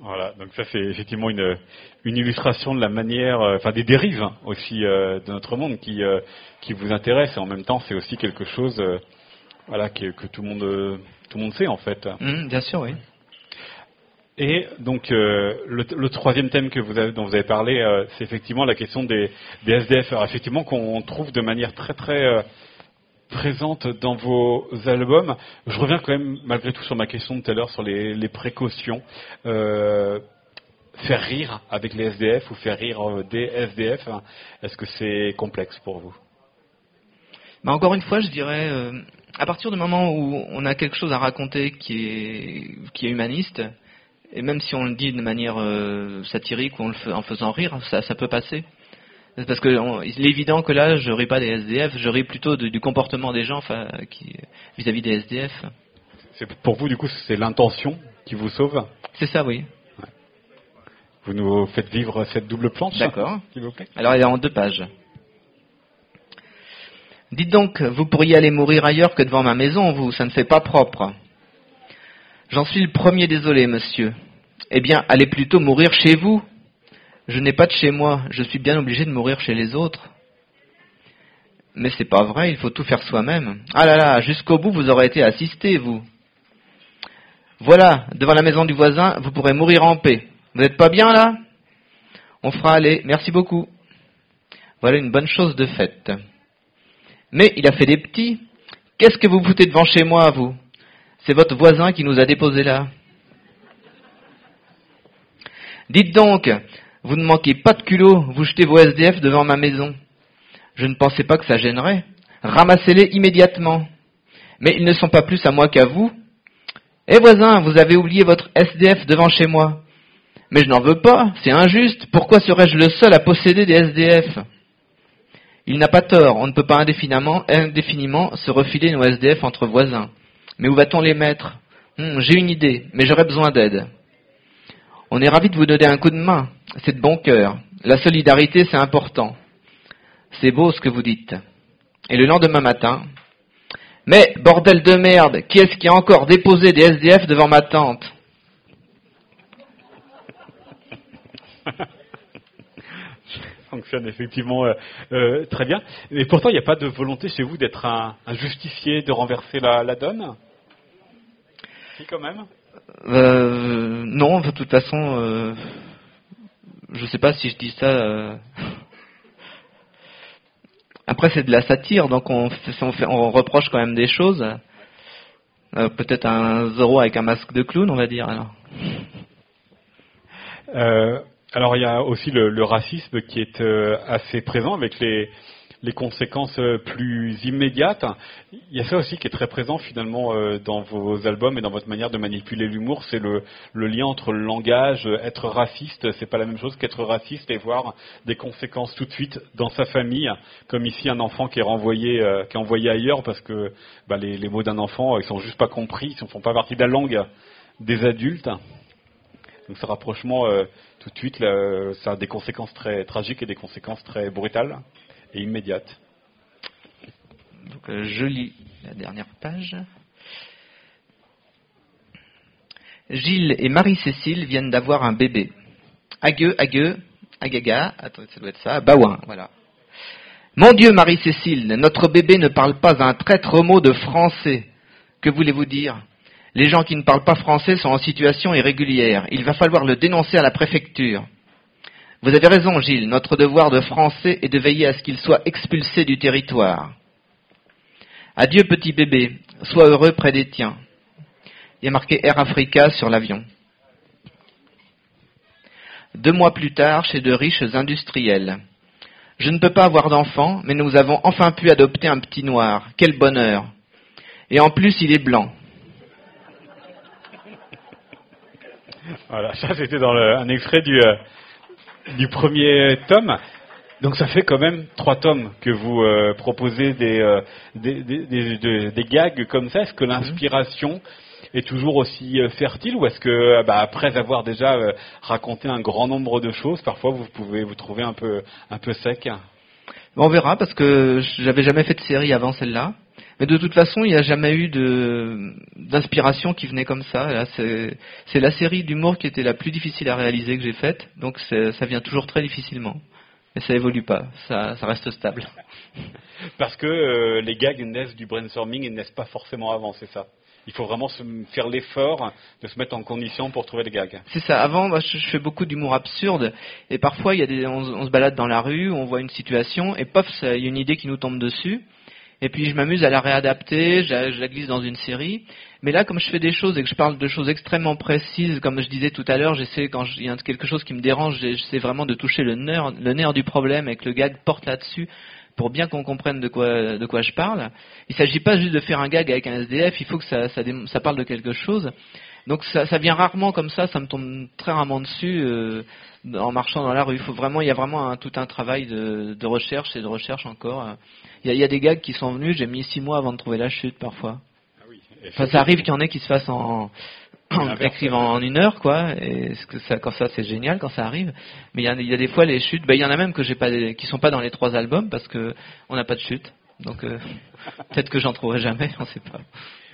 Voilà, donc ça c'est effectivement une, une, illustration de la manière, euh, enfin des dérives hein, aussi euh, de notre monde qui, euh, qui vous intéresse et en même temps c'est aussi quelque chose, voilà, que, que, tout le monde tout le monde sait en fait. Mmh, bien sûr, oui. Et donc le, le, troisième thème que vous avez, dont vous avez parlé, c'est effectivement la question des, des SDF. Alors effectivement qu'on trouve de manière très très présente dans vos albums. Je reviens quand même malgré tout sur ma question de tout à l'heure sur les, précautions. Euh, faire rire avec les SDF ou faire rire euh, des SDF, hein, est-ce que c'est complexe pour vous? Bah Encore une fois, je dirais, euh, à partir du moment où on a quelque chose à raconter qui est, qui est humaniste, et même si on le dit de manière satirique ou en, faisant rire, ça peut passer. Parce que il est évident que là, je ris pas des SDF, je ris plutôt du comportement des gens vis-à-vis des SDF. Pour vous, du coup, c'est l'intention qui vous sauve? C'est ça, oui. Vous nous faites vivre cette double planche D'accord. S'il vous plaît? Alors, elle est en deux pages. Dites donc, vous pourriez aller mourir ailleurs que devant ma maison, vous, ça ne fait pas propre. J'en suis le premier désolé, monsieur. Eh bien, allez plutôt mourir chez vous, je n'ai pas de chez moi, je suis bien obligé de mourir chez les autres. Mais c'est pas vrai, il faut tout faire soi-même. Ah là là, jusqu'au bout vous aurez été assisté, vous. Voilà, devant la maison du voisin, vous pourrez mourir en paix. Vous n'êtes pas bien là? On fera aller, merci beaucoup. Voilà une bonne chose de faite. Mais il a fait des petits. Qu'est-ce que vous foutez devant chez moi, vous? C'est votre voisin qui nous a déposés là. Dites donc, vous ne manquez pas de culot, vous jetez vos SDF devant ma maison. Je ne pensais pas que ça gênerait. Ramassez-les immédiatement. Mais ils ne sont pas plus à moi qu'à vous. Eh voisin, vous avez oublié votre SDF devant chez moi. Mais je n'en veux pas, c'est injuste. Pourquoi serais-je le seul à posséder des SDF Il n'a pas tort, on ne peut pas indéfiniment, se refiler nos SDF entre voisins. Mais où va-t-on les mettre? Hmm, J'ai une idée, mais j'aurais besoin d'aide. On est ravi de vous donner un coup de main. C'est de bon cœur. La solidarité, c'est important. C'est beau ce que vous dites. Et le lendemain matin, mais bordel de merde, qui est-ce qui a encore déposé des SDF devant ma tante [LAUGHS] fonctionne effectivement euh, euh, très bien. Et pourtant, il n'y a pas de volonté chez vous d'être un, justicier, de renverser la, donne? Si, quand même euh, Non, de toute façon, je sais pas si je dis ça. Euh. Après, c'est de la satire, donc on, on, reproche quand même des choses. Euh, peut-être un Zoro avec un masque de clown, on va dire. Alors, euh, Alors il y a aussi le, racisme qui est euh, assez présent avec les, les conséquences euh, plus immédiates. Il y a ça aussi qui est très présent finalement euh, dans vos albums et dans votre manière de manipuler l'humour, c'est le, lien entre le langage, être raciste, c'est pas la même chose qu'être raciste et voir des conséquences tout de suite dans sa famille, comme ici un enfant qui est renvoyé, qui est envoyé ailleurs parce que bah, les, mots d'un enfant ils sont juste pas compris, ils ne font pas partie de la langue des adultes. Donc ce rapprochement, euh, tout de suite, ça a des conséquences très tragiques et des conséquences très brutales et euh, je lis la dernière page. Gilles et Marie-Cécile viennent d'avoir un bébé. Agueux, agueux, agaga, ça doit être ça, baouin, voilà. Mon Dieu, Marie-Cécile, notre bébé ne parle pas un traître mot de français. Que voulez-vous dire? Les gens qui ne parlent pas français sont en situation irrégulière. Il va falloir le dénoncer à la préfecture. Vous avez raison, Gilles. Notre devoir de français est de veiller à ce qu'il soit expulsé du territoire. Adieu, petit bébé. Sois heureux près des tiens. Il y a marqué Air Africa sur l'avion. Deux mois plus tard, chez de riches industriels. Je ne peux pas avoir d'enfant, mais nous avons enfin pu adopter un petit noir. Quel bonheur. Et en plus, il est blanc. Voilà, ça c'était dans un extrait du, euh, du premier tome. Donc ça fait quand même trois tomes que vous euh, proposez des, euh, des, des, des, gags comme ça. Est-ce que l'inspiration est toujours aussi euh, fertile ou est-ce que bah, après avoir déjà euh, raconté un grand nombre de choses, parfois vous pouvez vous trouver un peu, un peu sec? On verra parce que j'avais jamais fait de série avant celle-là. Mais de toute façon, il n'y a jamais eu d'inspiration qui venait comme ça. c'est la série d'humour qui était la plus difficile à réaliser que j'ai faite. Donc ça vient toujours très difficilement. Mais ça évolue pas, ça, ça reste stable. [LAUGHS] Parce que euh, les gags naissent du brainstorming et ne naissent pas forcément avant, c'est ça il faut vraiment se faire l'effort de se mettre en condition pour trouver des gags. C'est ça. Avant, moi, je, fais beaucoup d'humour absurde et parfois, il y a des, on, on, se balade dans la rue, on voit une situation et pof, il y a une idée qui nous tombe dessus et puis je m'amuse à la réadapter, je la, glisse dans une série. Mais là, comme je fais des choses et que je parle de choses extrêmement précises, comme je disais tout à l'heure, j'essaie quand il y a quelque chose qui me dérange, j'essaie vraiment de toucher le nerf, le nerf du problème et que le gag porte là-dessus pour bien qu'on comprenne de quoi, je parle. Il ne s'agit pas juste de faire un gag avec un SDF, il faut que ça parle de quelque chose. Donc ça, ça, vient rarement comme ça, ça me tombe très rarement dessus euh, en marchant dans la rue. Il faut vraiment, il y a vraiment un, tout un travail de, de, recherche et de recherche encore. Il y, a, il y, a, des gags qui sont venus, j'ai mis six mois avant de trouver la chute parfois. Ah oui, enfin, ça arrive qu'il y en ait qui se fassent en, en écrivant en une heure, quoi. Et ça, quand ça, c'est génial quand ça arrive. Mais il y, a, il y a des fois les chutes. Ben, il y en a même que j'ai pas, qui sont pas dans les trois albums parce que on n'a pas de chute. Donc euh, [LAUGHS] peut-être que j'en trouverai jamais, on sait pas.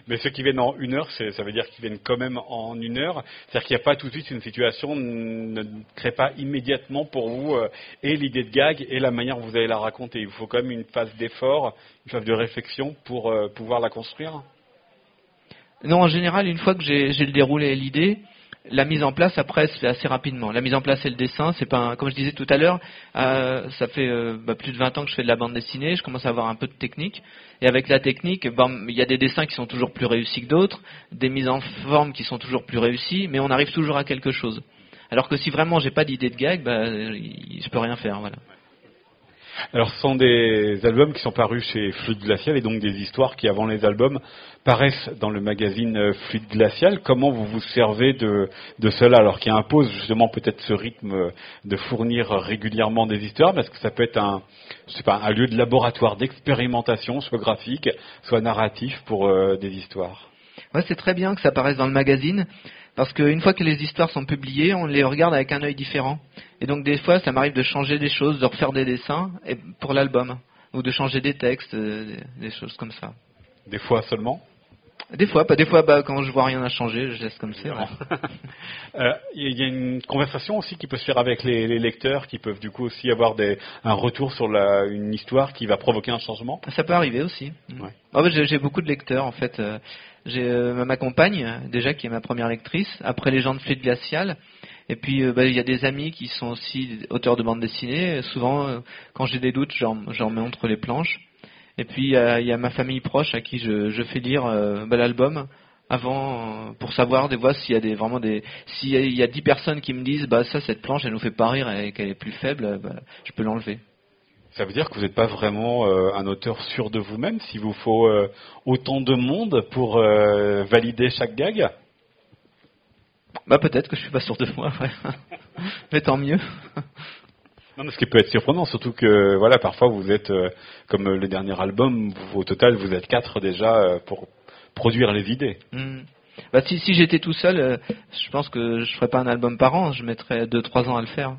Mais ceux qui viennent en une heure, ça veut dire qu'ils viennent quand même en une heure. C'est-à-dire qu'il n'y a pas tout de suite une situation, ne crée pas immédiatement pour vous euh, et l'idée de gag et la manière dont vous allez la raconter. Il faut quand même une phase d'effort, une phase de réflexion pour euh, pouvoir la construire. Non, en général, une fois que j'ai le déroulé et l'idée, la mise en place après se fait assez rapidement. La mise en place et le dessin, c'est pas comme je disais tout à l'heure, euh, ça fait euh, bah, plus de 20 ans que je fais de la bande dessinée, je commence à avoir un peu de technique. Et avec la technique, il y a des dessins qui sont toujours plus réussis que d'autres, des mises en forme qui sont toujours plus réussies, mais on arrive toujours à quelque chose. Alors que si vraiment j'ai pas d'idée de gag, bah, je peux rien faire. Voilà. Alors, ce sont des albums qui sont parus chez Fluide Glacial et donc des histoires qui, avant les albums, paraissent dans le magazine euh, Fluide Glacial. Comment vous vous servez de, de cela alors qui impose justement peut-être ce rythme de fournir régulièrement des histoires? Parce que ça peut être un, je sais pas, un lieu de laboratoire d'expérimentation, soit graphique, soit narratif pour euh, des histoires. Ouais, c'est très bien que ça paraisse dans le magazine. Parce qu'une fois que les histoires sont publiées, on les regarde avec un œil différent. Et donc des fois, ça m'arrive de changer des choses, de refaire des dessins pour l'album, ou de changer des textes, euh, des choses comme ça. Des fois seulement? Des fois, pas des fois, bah, quand je vois rien à changer, je laisse comme ça. [LAUGHS] Euh, il y a une conversation aussi qui peut se faire avec les, lecteurs, qui peuvent du coup aussi avoir des, un retour sur la, une histoire qui va provoquer un changement? Ça peut arriver aussi. Ouais. En fait, j'ai beaucoup de lecteurs en fait. Euh, j'ai euh, ma compagne déjà qui est ma première lectrice. Après les gens de Fluide Glacial. Et puis bah, il y a des amis qui sont aussi auteurs de bande dessinée. Souvent, quand j'ai des doutes, j'en mets entre les planches. Et puis il y a ma famille proche à qui je, je fais lire bah, l'album avant pour savoir des fois s'il y a des vraiment des s'il y a dix personnes qui me disent bah ça cette planche elle nous fait pas rire et qu'elle est plus faible, bah, je peux l'enlever. Ça veut dire que vous n'êtes pas vraiment euh, un auteur sûr de vous-même s'il vous faut euh, autant de monde pour euh, valider chaque gag? Bah peut-être que je suis pas sûr de moi, [LAUGHS] mais tant mieux. Non, mais ce qui peut être surprenant, surtout que voilà, parfois vous êtes comme le dernier album, au total vous êtes quatre déjà pour produire les idées. Hmm. Bah, si, si j'étais tout seul, je pense que je ferais pas un album par an, je mettrais deux trois ans à le faire.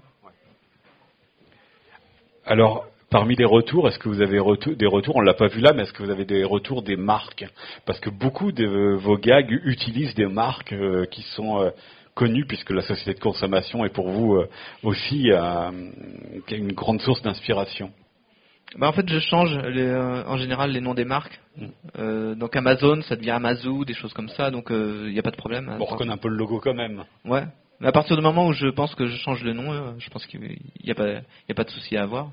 Alors, Parmi les retours, est-ce que vous avez des retours, on l'a pas vu là, mais est-ce que vous avez des retours des marques? Parce que beaucoup de vos gags utilisent des marques euh, qui sont euh, connues, puisque la société de consommation est pour vous euh, aussi une grande source d'inspiration. Bah en fait, je change en général les noms des marques. Mm. donc Amazon, ça devient Amazon, des choses comme ça, donc il n'y a pas de problème. On reconnaît un peu le logo quand même. Ouais. Mais à partir du moment où je pense que je change le nom, je pense qu'il n'y a, a, pas de souci à avoir.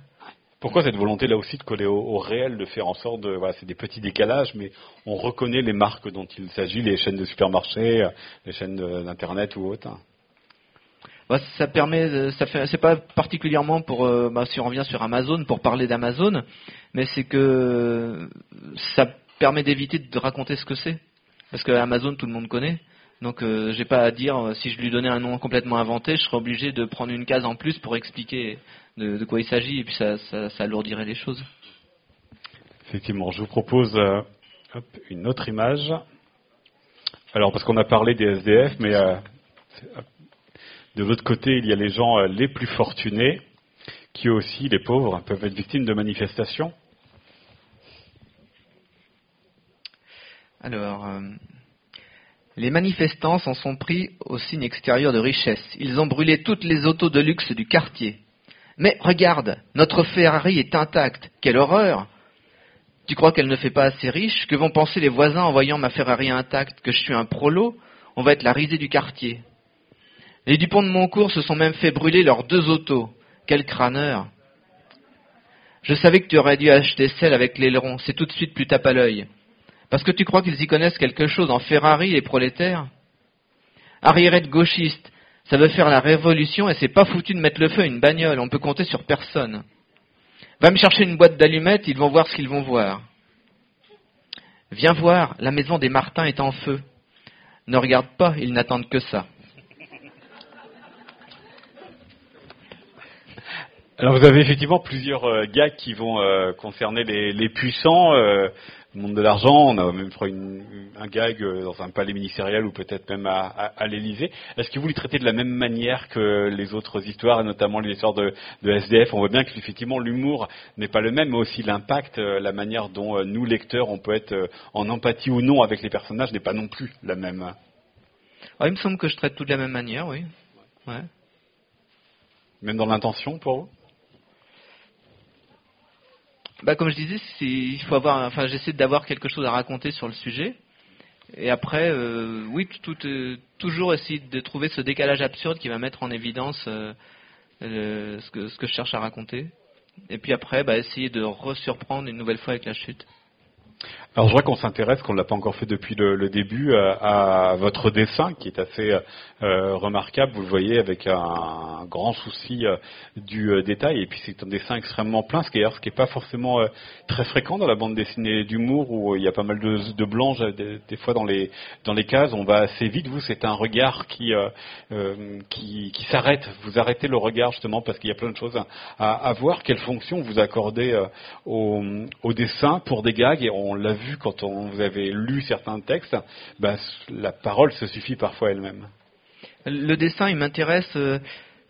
Pourquoi cette volonté là aussi de coller au, réel, de faire en sorte de, voilà, c'est des petits décalages, mais on reconnaît les marques dont il s'agit, les chaînes de supermarchés, les chaînes d'internet ou autres? Bah, ça permet, ça fait, c'est pas particulièrement pour, euh, bah, si on revient sur Amazon, pour parler d'Amazon, mais c'est que ça permet d'éviter de raconter ce que c'est, parce que Amazon tout le monde connaît. Donc euh, j'ai pas à dire euh, si je lui donnais un nom complètement inventé, je serais obligé de prendre une case en plus pour expliquer de, quoi il s'agit et puis ça, alourdirait les choses. Effectivement, je vous propose euh, une autre image. Alors parce qu'on a parlé des SDF, mais de l'autre côté il y a les gens les plus fortunés qui aussi, les pauvres, peuvent être victimes de manifestations. Alors, les manifestants s'en sont pris au signe extérieur de richesse. Ils ont brûlé toutes les autos de luxe du quartier. Mais regarde, notre Ferrari est intacte. Quelle horreur Tu crois qu'elle ne fait pas assez riche? Que vont penser les voisins en voyant ma Ferrari intacte Que je suis un prolo? On va être la risée du quartier. Les Dupont de Moncourt se sont même fait brûler leurs deux autos. Quel crâneur Je savais que tu aurais dû acheter celle avec l'aileron. C'est tout de suite plus tape à l'œil. Parce que tu crois qu'ils y connaissent quelque chose en Ferrari, les prolétaires? Arriérette gauchiste, ça veut faire la révolution et c'est pas foutu de mettre le feu à une bagnole, on peut compter sur personne. Va me chercher une boîte d'allumettes, ils vont voir ce qu'ils vont voir. Viens voir, la maison des Martins est en feu. Ne regarde pas, ils n'attendent que ça. Alors vous avez effectivement plusieurs euh, gags qui vont euh, concerner les, puissants. Euh, le monde de l'argent, on a même fait un gag euh, dans un palais ministériel ou peut-être même à, à, l'Élysée. Est-ce que vous les traitez de la même manière que les autres histoires, et notamment les histoires de, SDF On voit bien qu'effectivement l'humour n'est pas le même, mais aussi l'impact, euh, la manière dont euh, nous, lecteurs, on peut être en empathie ou non avec les personnages n'est pas non plus la même. Ah, il me semble que je traite tout de la même manière, oui. Ouais. Même dans l'intention pour vous? Bah, comme je disais, il faut avoir, enfin, j'essaie d'avoir quelque chose à raconter sur le sujet. Et après, euh, oui, tout, euh, toujours essayer de trouver ce décalage absurde qui va mettre en évidence euh, ce, que, ce que je cherche à raconter. Et puis après, bah, essayer de resurprendre une nouvelle fois avec la chute. Alors je vois qu'on s'intéresse, qu'on ne l'a pas encore fait depuis le, début, euh, à, votre dessin qui est assez euh, remarquable. Vous le voyez avec un, grand souci euh, du détail. Et puis c'est un dessin extrêmement plein, ce qui est, ce qui est pas forcément très fréquent dans la bande dessinée d'humour où il y a pas mal de, blanches des, fois dans les dans les cases. On va assez vite. Vous, c'est un regard qui qui, s'arrête. Vous arrêtez le regard justement parce qu'il y a plein de choses à, à voir. Quelle fonction vous accordez au, au dessin pour des gags? Et on l'a vu quand on, vous avez lu certains textes, bah, la parole se suffit parfois elle-même. Le dessin, il m'intéresse. Euh,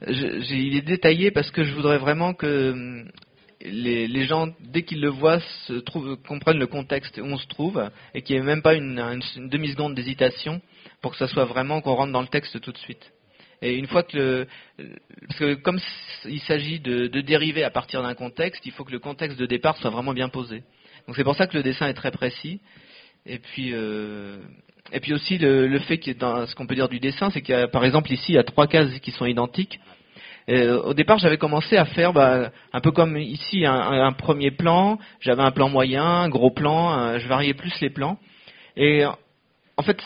il est détaillé parce que je voudrais vraiment que hum, les, gens, dès qu'ils le voient, comprennent le contexte où on se trouve et qu'il n'y ait même pas une, demi-seconde d'hésitation pour que ça soit vraiment qu'on rentre dans le texte tout de suite. Et une fois que parce que comme il s'agit de dériver à partir d'un contexte, il faut que le contexte de départ soit vraiment bien posé. Donc c'est pour ça que le dessin est très précis. Et puis, euh, et puis aussi le, fait que dans ce qu'on peut dire du dessin, c'est qu'il y a par exemple ici il y a trois cases qui sont identiques. Euh, au départ, j'avais commencé à faire bah, un peu comme ici un, premier plan. J'avais un plan moyen, un gros plan. je variais plus les plans. Et en fait,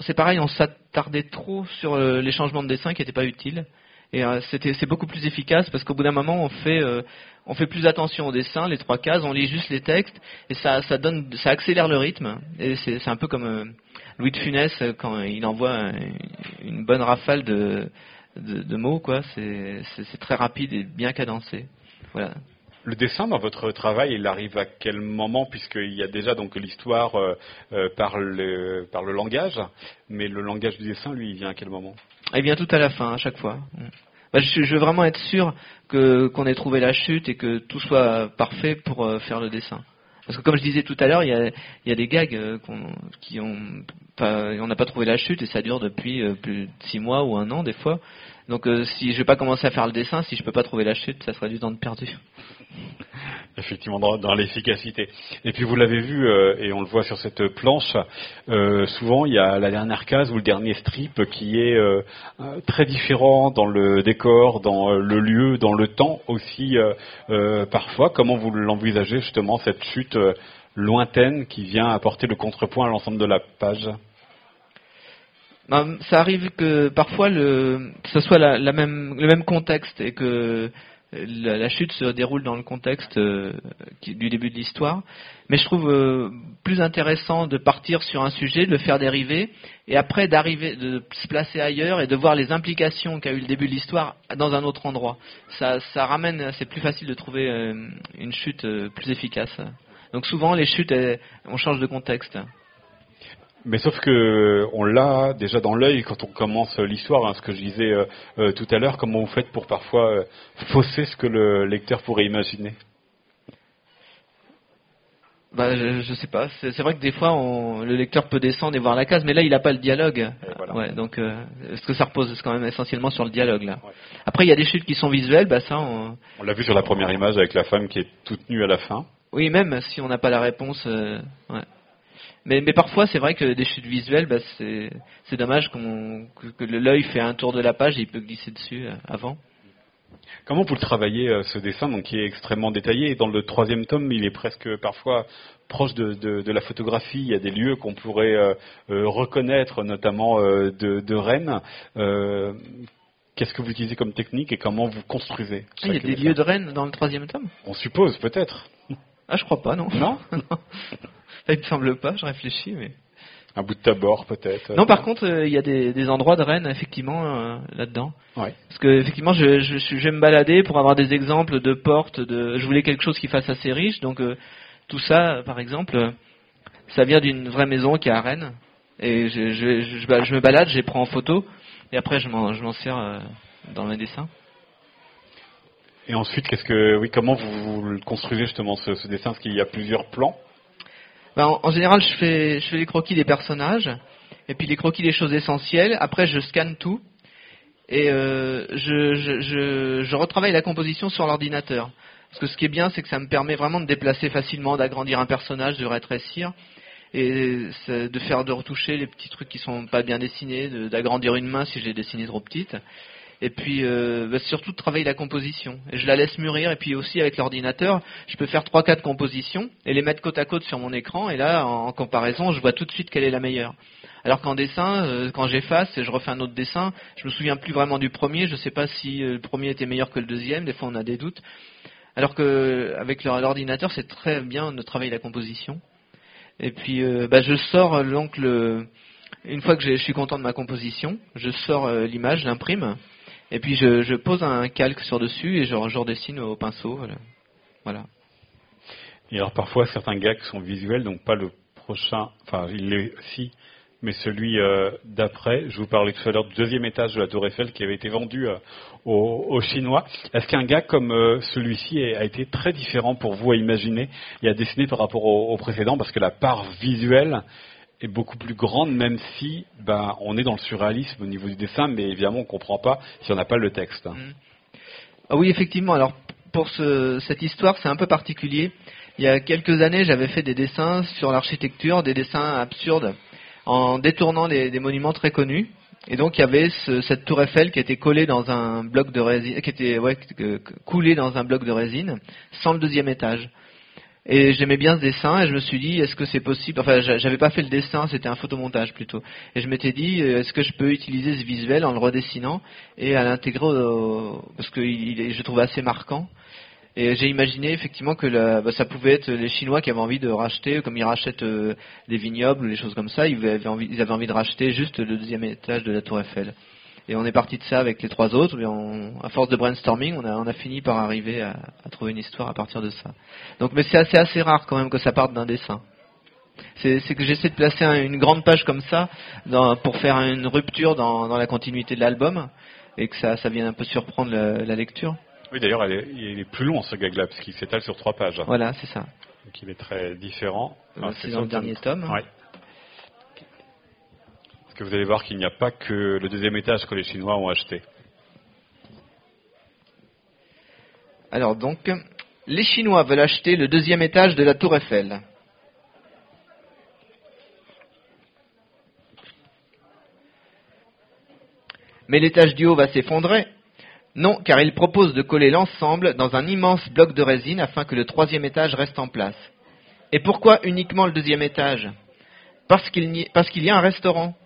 c'est pareil, on s'attardait trop sur euh, les changements de dessin qui n'étaient pas utiles. Et euh, c'est beaucoup plus efficace parce qu'au bout d'un moment, on fait, euh, on fait plus attention au dessin, les trois cases, on lit juste les textes et ça, ça donne, ça accélère le rythme. Et c'est, un peu comme Louis de Funès quand il envoie une bonne rafale de, de, mots, quoi. C'est, très rapide et bien cadencé. Voilà. Le dessin dans votre travail, il arrive à quel moment? Puisqu'il y a déjà donc l'histoire euh, euh, par, le, par le langage, mais le langage du dessin, lui, il vient à quel moment? Il vient tout à la fin, à chaque fois. Bah, je, veux vraiment être sûr que qu'on ait trouvé la chute et que tout soit parfait pour euh, faire le dessin. Parce que comme je disais tout à l'heure, il y a, y a, des gags qui ont pas, on n'a pas trouvé la chute et ça dure depuis plus de six mois ou un an des fois. Donc euh, si je vais pas commencer à faire le dessin, si je peux pas trouver la chute, ça serait du temps de perdu. [LAUGHS] Effectivement, dans, l'efficacité. Et puis vous l'avez vu, euh, et on le voit sur cette planche, euh, souvent il y a la dernière case ou le dernier strip qui est très différent dans le décor, dans le lieu, dans le temps aussi parfois. Comment vous l'envisagez justement cette chute lointaine qui vient apporter le contrepoint à l'ensemble de la page? Ben, ça arrive que parfois que ce soit le même contexte et que la, chute se déroule dans le contexte euh, du début de l'histoire. Mais je trouve euh, plus intéressant de partir sur un sujet, de le faire dériver, et après d'arriver, de se placer ailleurs et de voir les implications qu'a eu le début de l'histoire dans un autre endroit. Ça, ça ramène, c'est plus facile de trouver euh, une chute plus efficace. Donc souvent les chutes, on change de contexte. Mais sauf que on l'a déjà dans l'œil quand on commence l'histoire, hein, ce que je disais euh, euh, tout à l'heure, comment vous faites pour parfois euh, fausser ce que le lecteur pourrait imaginer bah, je, je sais pas. C'est vrai que des fois, on, le lecteur peut descendre et voir la case, mais là, il n'a pas le dialogue. Ouais, donc, est-ce que ça repose quand même essentiellement sur le dialogue là? Après, il y a des chutes qui sont visuelles, bah ça, on. On l'a vu sur la première image avec la femme qui est toute nue à la fin. Oui, même si on n'a pas la réponse. ouais. Mais, mais parfois, c'est vrai que des chutes visuelles, bah, c'est dommage que, que l'œil fait un tour de la page et il peut glisser dessus euh, avant. Comment vous le travaillez euh, ce dessin, donc qui est extrêmement détaillé et dans le troisième tome, il est presque parfois proche de, de, de la photographie. Il y a des lieux qu'on pourrait euh, reconnaître, notamment de, de, Rennes. Qu'est-ce que vous utilisez comme technique et comment vous construisez ah, Il y a des lieux de Rennes dans le troisième tome? On suppose, peut-être. Ah, je crois pas, non. [LAUGHS] Non, Ça, il me semble pas, je réfléchis, mais. Un bout de tabord, peut-être. Non, par contre, euh, il y a des, endroits de Rennes, effectivement, euh, là-dedans. Ouais. Parce que, effectivement, je, je, je, vais me balader pour avoir des exemples de portes. De, je voulais quelque chose qui fasse assez riche, donc euh, tout ça, par exemple, ça vient d'une vraie maison qui est à Rennes. Et je, je, je, me balade, je les prends en photo, et après, je m'en sers dans mes dessins. Et ensuite, qu'est-ce que, oui, comment vous, construisez justement ce, dessin? Est-ce qu'il y a plusieurs plans ben, en, général, je fais, je les croquis des personnages, et puis les croquis des choses essentielles. Après, je scanne tout, et euh, je, retravaille la composition sur l'ordinateur. Parce que ce qui est bien, c'est que ça me permet vraiment de déplacer facilement, d'agrandir un personnage, de rétrécir, et de faire de retoucher les petits trucs qui sont pas bien dessinés, d'agrandir une main si je l'ai dessinée trop petite et puis euh, bah, surtout de travailler la composition. Et je la laisse mûrir, et puis aussi avec l'ordinateur, je peux faire trois quatre compositions et les mettre côte à côte sur mon écran, et là, en, comparaison, je vois tout de suite quelle est la meilleure. Alors qu'en dessin, euh, quand j'efface et je refais un autre dessin, je me souviens plus vraiment du premier, je ne sais pas si euh, le premier était meilleur que le deuxième, des fois on a des doutes. Alors que avec l'ordinateur, c'est très bien de travailler la composition. Et puis, euh, bah, je sors donc le, une fois que je suis content de ma composition, je sors l'image, l'imprime, et puis je, pose un calque sur dessus et je, redessine au pinceau. Voilà. Et alors parfois certains gags sont visuels, donc pas le prochain, enfin il est si, mais celui euh, d'après. Je vous parlais tout à l'heure du deuxième étage de la Tour Eiffel qui avait été vendu euh, aux, Chinois. Est-ce qu'un gag comme euh, celui-ci a été très différent pour vous à imaginer et à dessiner par rapport au précédent? Parce que la part visuelle est beaucoup plus grande, même si ben, on est dans le surréalisme au niveau du dessin, mais évidemment on ne comprend pas si on n'a pas le texte. Mm. Ah oui, effectivement. Alors pour ce, cette histoire, c'est un peu particulier. Il y a quelques années, j'avais fait des dessins sur l'architecture, des dessins absurdes, en détournant des, monuments très connus. Et donc il y avait ce, cette tour Eiffel qui était collée dans un bloc de résine, qui était coulée dans un bloc de résine, sans le deuxième étage. Et j'aimais bien ce dessin et je me suis dit, est-ce que c'est possible? Enfin, j'avais pas fait le dessin, c'était un photomontage plutôt. Et je m'étais dit, euh, est-ce que je peux utiliser ce visuel en le redessinant et à l'intégrer parce que je trouve assez marquant. Et j'ai imaginé effectivement que bah, ça pouvait être les Chinois qui avaient envie de racheter, comme ils rachètent euh, des vignobles ou des choses comme ça, ils avaient, envie, ils avaient envie de racheter juste le deuxième étage de la Tour Eiffel. Et on est parti de ça avec les trois autres. Et à force de brainstorming, on a, on a fini par arriver à, trouver une histoire à partir de ça. Donc, mais c'est assez, assez rare quand même que ça parte d'un dessin. C'est que j'essaie de placer une grande page comme ça dans, pour faire une rupture dans, dans la continuité de l'album et que ça, ça vienne un peu surprendre la lecture. Oui, d'ailleurs, il est plus long ce gag-là, parce qu'il s'étale sur trois pages. Voilà, c'est ça. Donc il est très différent. c'est dans le dernier tome. Vous allez voir qu'il n'y a pas que le deuxième étage que les Chinois ont acheté. Alors donc, les Chinois veulent acheter le deuxième étage de la Tour Eiffel. Mais l'étage du haut va s'effondrer non, car il propose de coller l'ensemble dans un immense bloc de résine afin que le troisième étage reste en place. Et pourquoi uniquement le deuxième étage? Parce qu'il y, a un restaurant.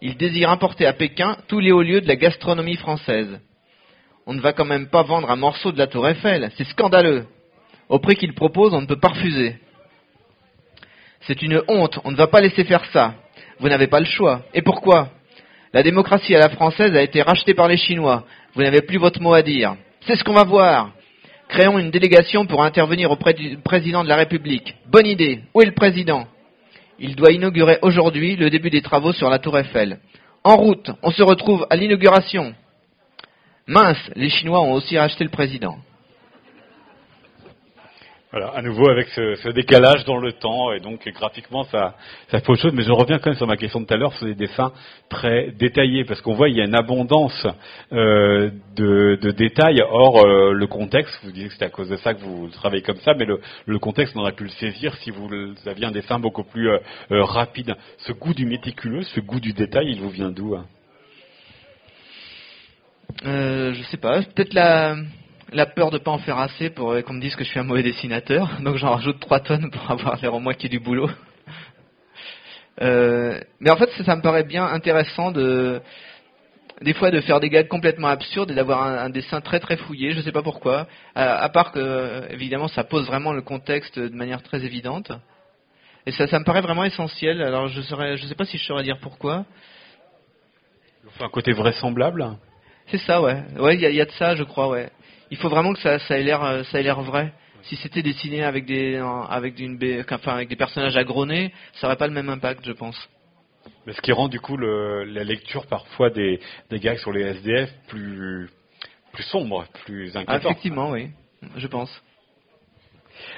Il désire importer à Pékin tous les hauts lieux de la gastronomie française. On ne va quand même pas vendre un morceau de la tour Eiffel, c'est scandaleux. Au prix qu'il propose, on ne peut pas refuser. C'est une honte, on ne va pas laisser faire ça. Vous n'avez pas le choix. Et pourquoi? La démocratie à la française a été rachetée par les Chinois. Vous n'avez plus votre mot à dire. C'est ce qu'on va voir. Créons une délégation pour intervenir auprès du président de la République. Bonne idée. Où est le président? Il doit inaugurer aujourd'hui le début des travaux sur la tour Eiffel. En route, on se retrouve à l'inauguration. Mince, les Chinois ont aussi racheté le président. Voilà, à nouveau avec ce, décalage dans le temps, et donc graphiquement ça, fait autre chose, mais je reviens quand même sur ma question de tout à l'heure, sur des dessins très détaillés, parce qu'on voit il y a une abondance euh, de, détails, or euh, le contexte, vous disiez que c'était à cause de ça que vous travaillez comme ça, mais le, contexte, on aurait pu le saisir si vous aviez un dessin beaucoup plus euh, rapide. Ce goût du méticuleux, ce goût du détail, il vous vient d'où hein? Je sais pas, peut-être la la peur de ne pas en faire assez pour qu'on me dise que je suis un mauvais dessinateur, [LAUGHS] donc j'en rajoute 3 tonnes pour [LAUGHS] avoir l'air au moins qu'il y ait du boulot. [LAUGHS] Euh, mais en fait, ça, me paraît bien intéressant de des fois de faire des gags complètement absurdes et d'avoir un, dessin très très fouillé. Je ne sais pas pourquoi, à, part que évidemment ça pose vraiment le contexte de manière très évidente. Et ça, ça me paraît vraiment essentiel. Alors je ne je sais pas si je saurais dire pourquoi. un côté vraisemblable. C'est ça, ouais. Ouais, il y, y, a de ça, je crois, ouais il faut vraiment que ça, ça ait l'air, euh, ça ait l'air vrai. Si c'était dessiné avec des, avec une, enfin avec des personnages agronés, ça n'aurait pas le même impact, je pense. Mais ce qui rend du coup le, la lecture parfois des, des gags sur les SDF plus, plus sombre, plus inquiétant. effectivement, oui, je pense.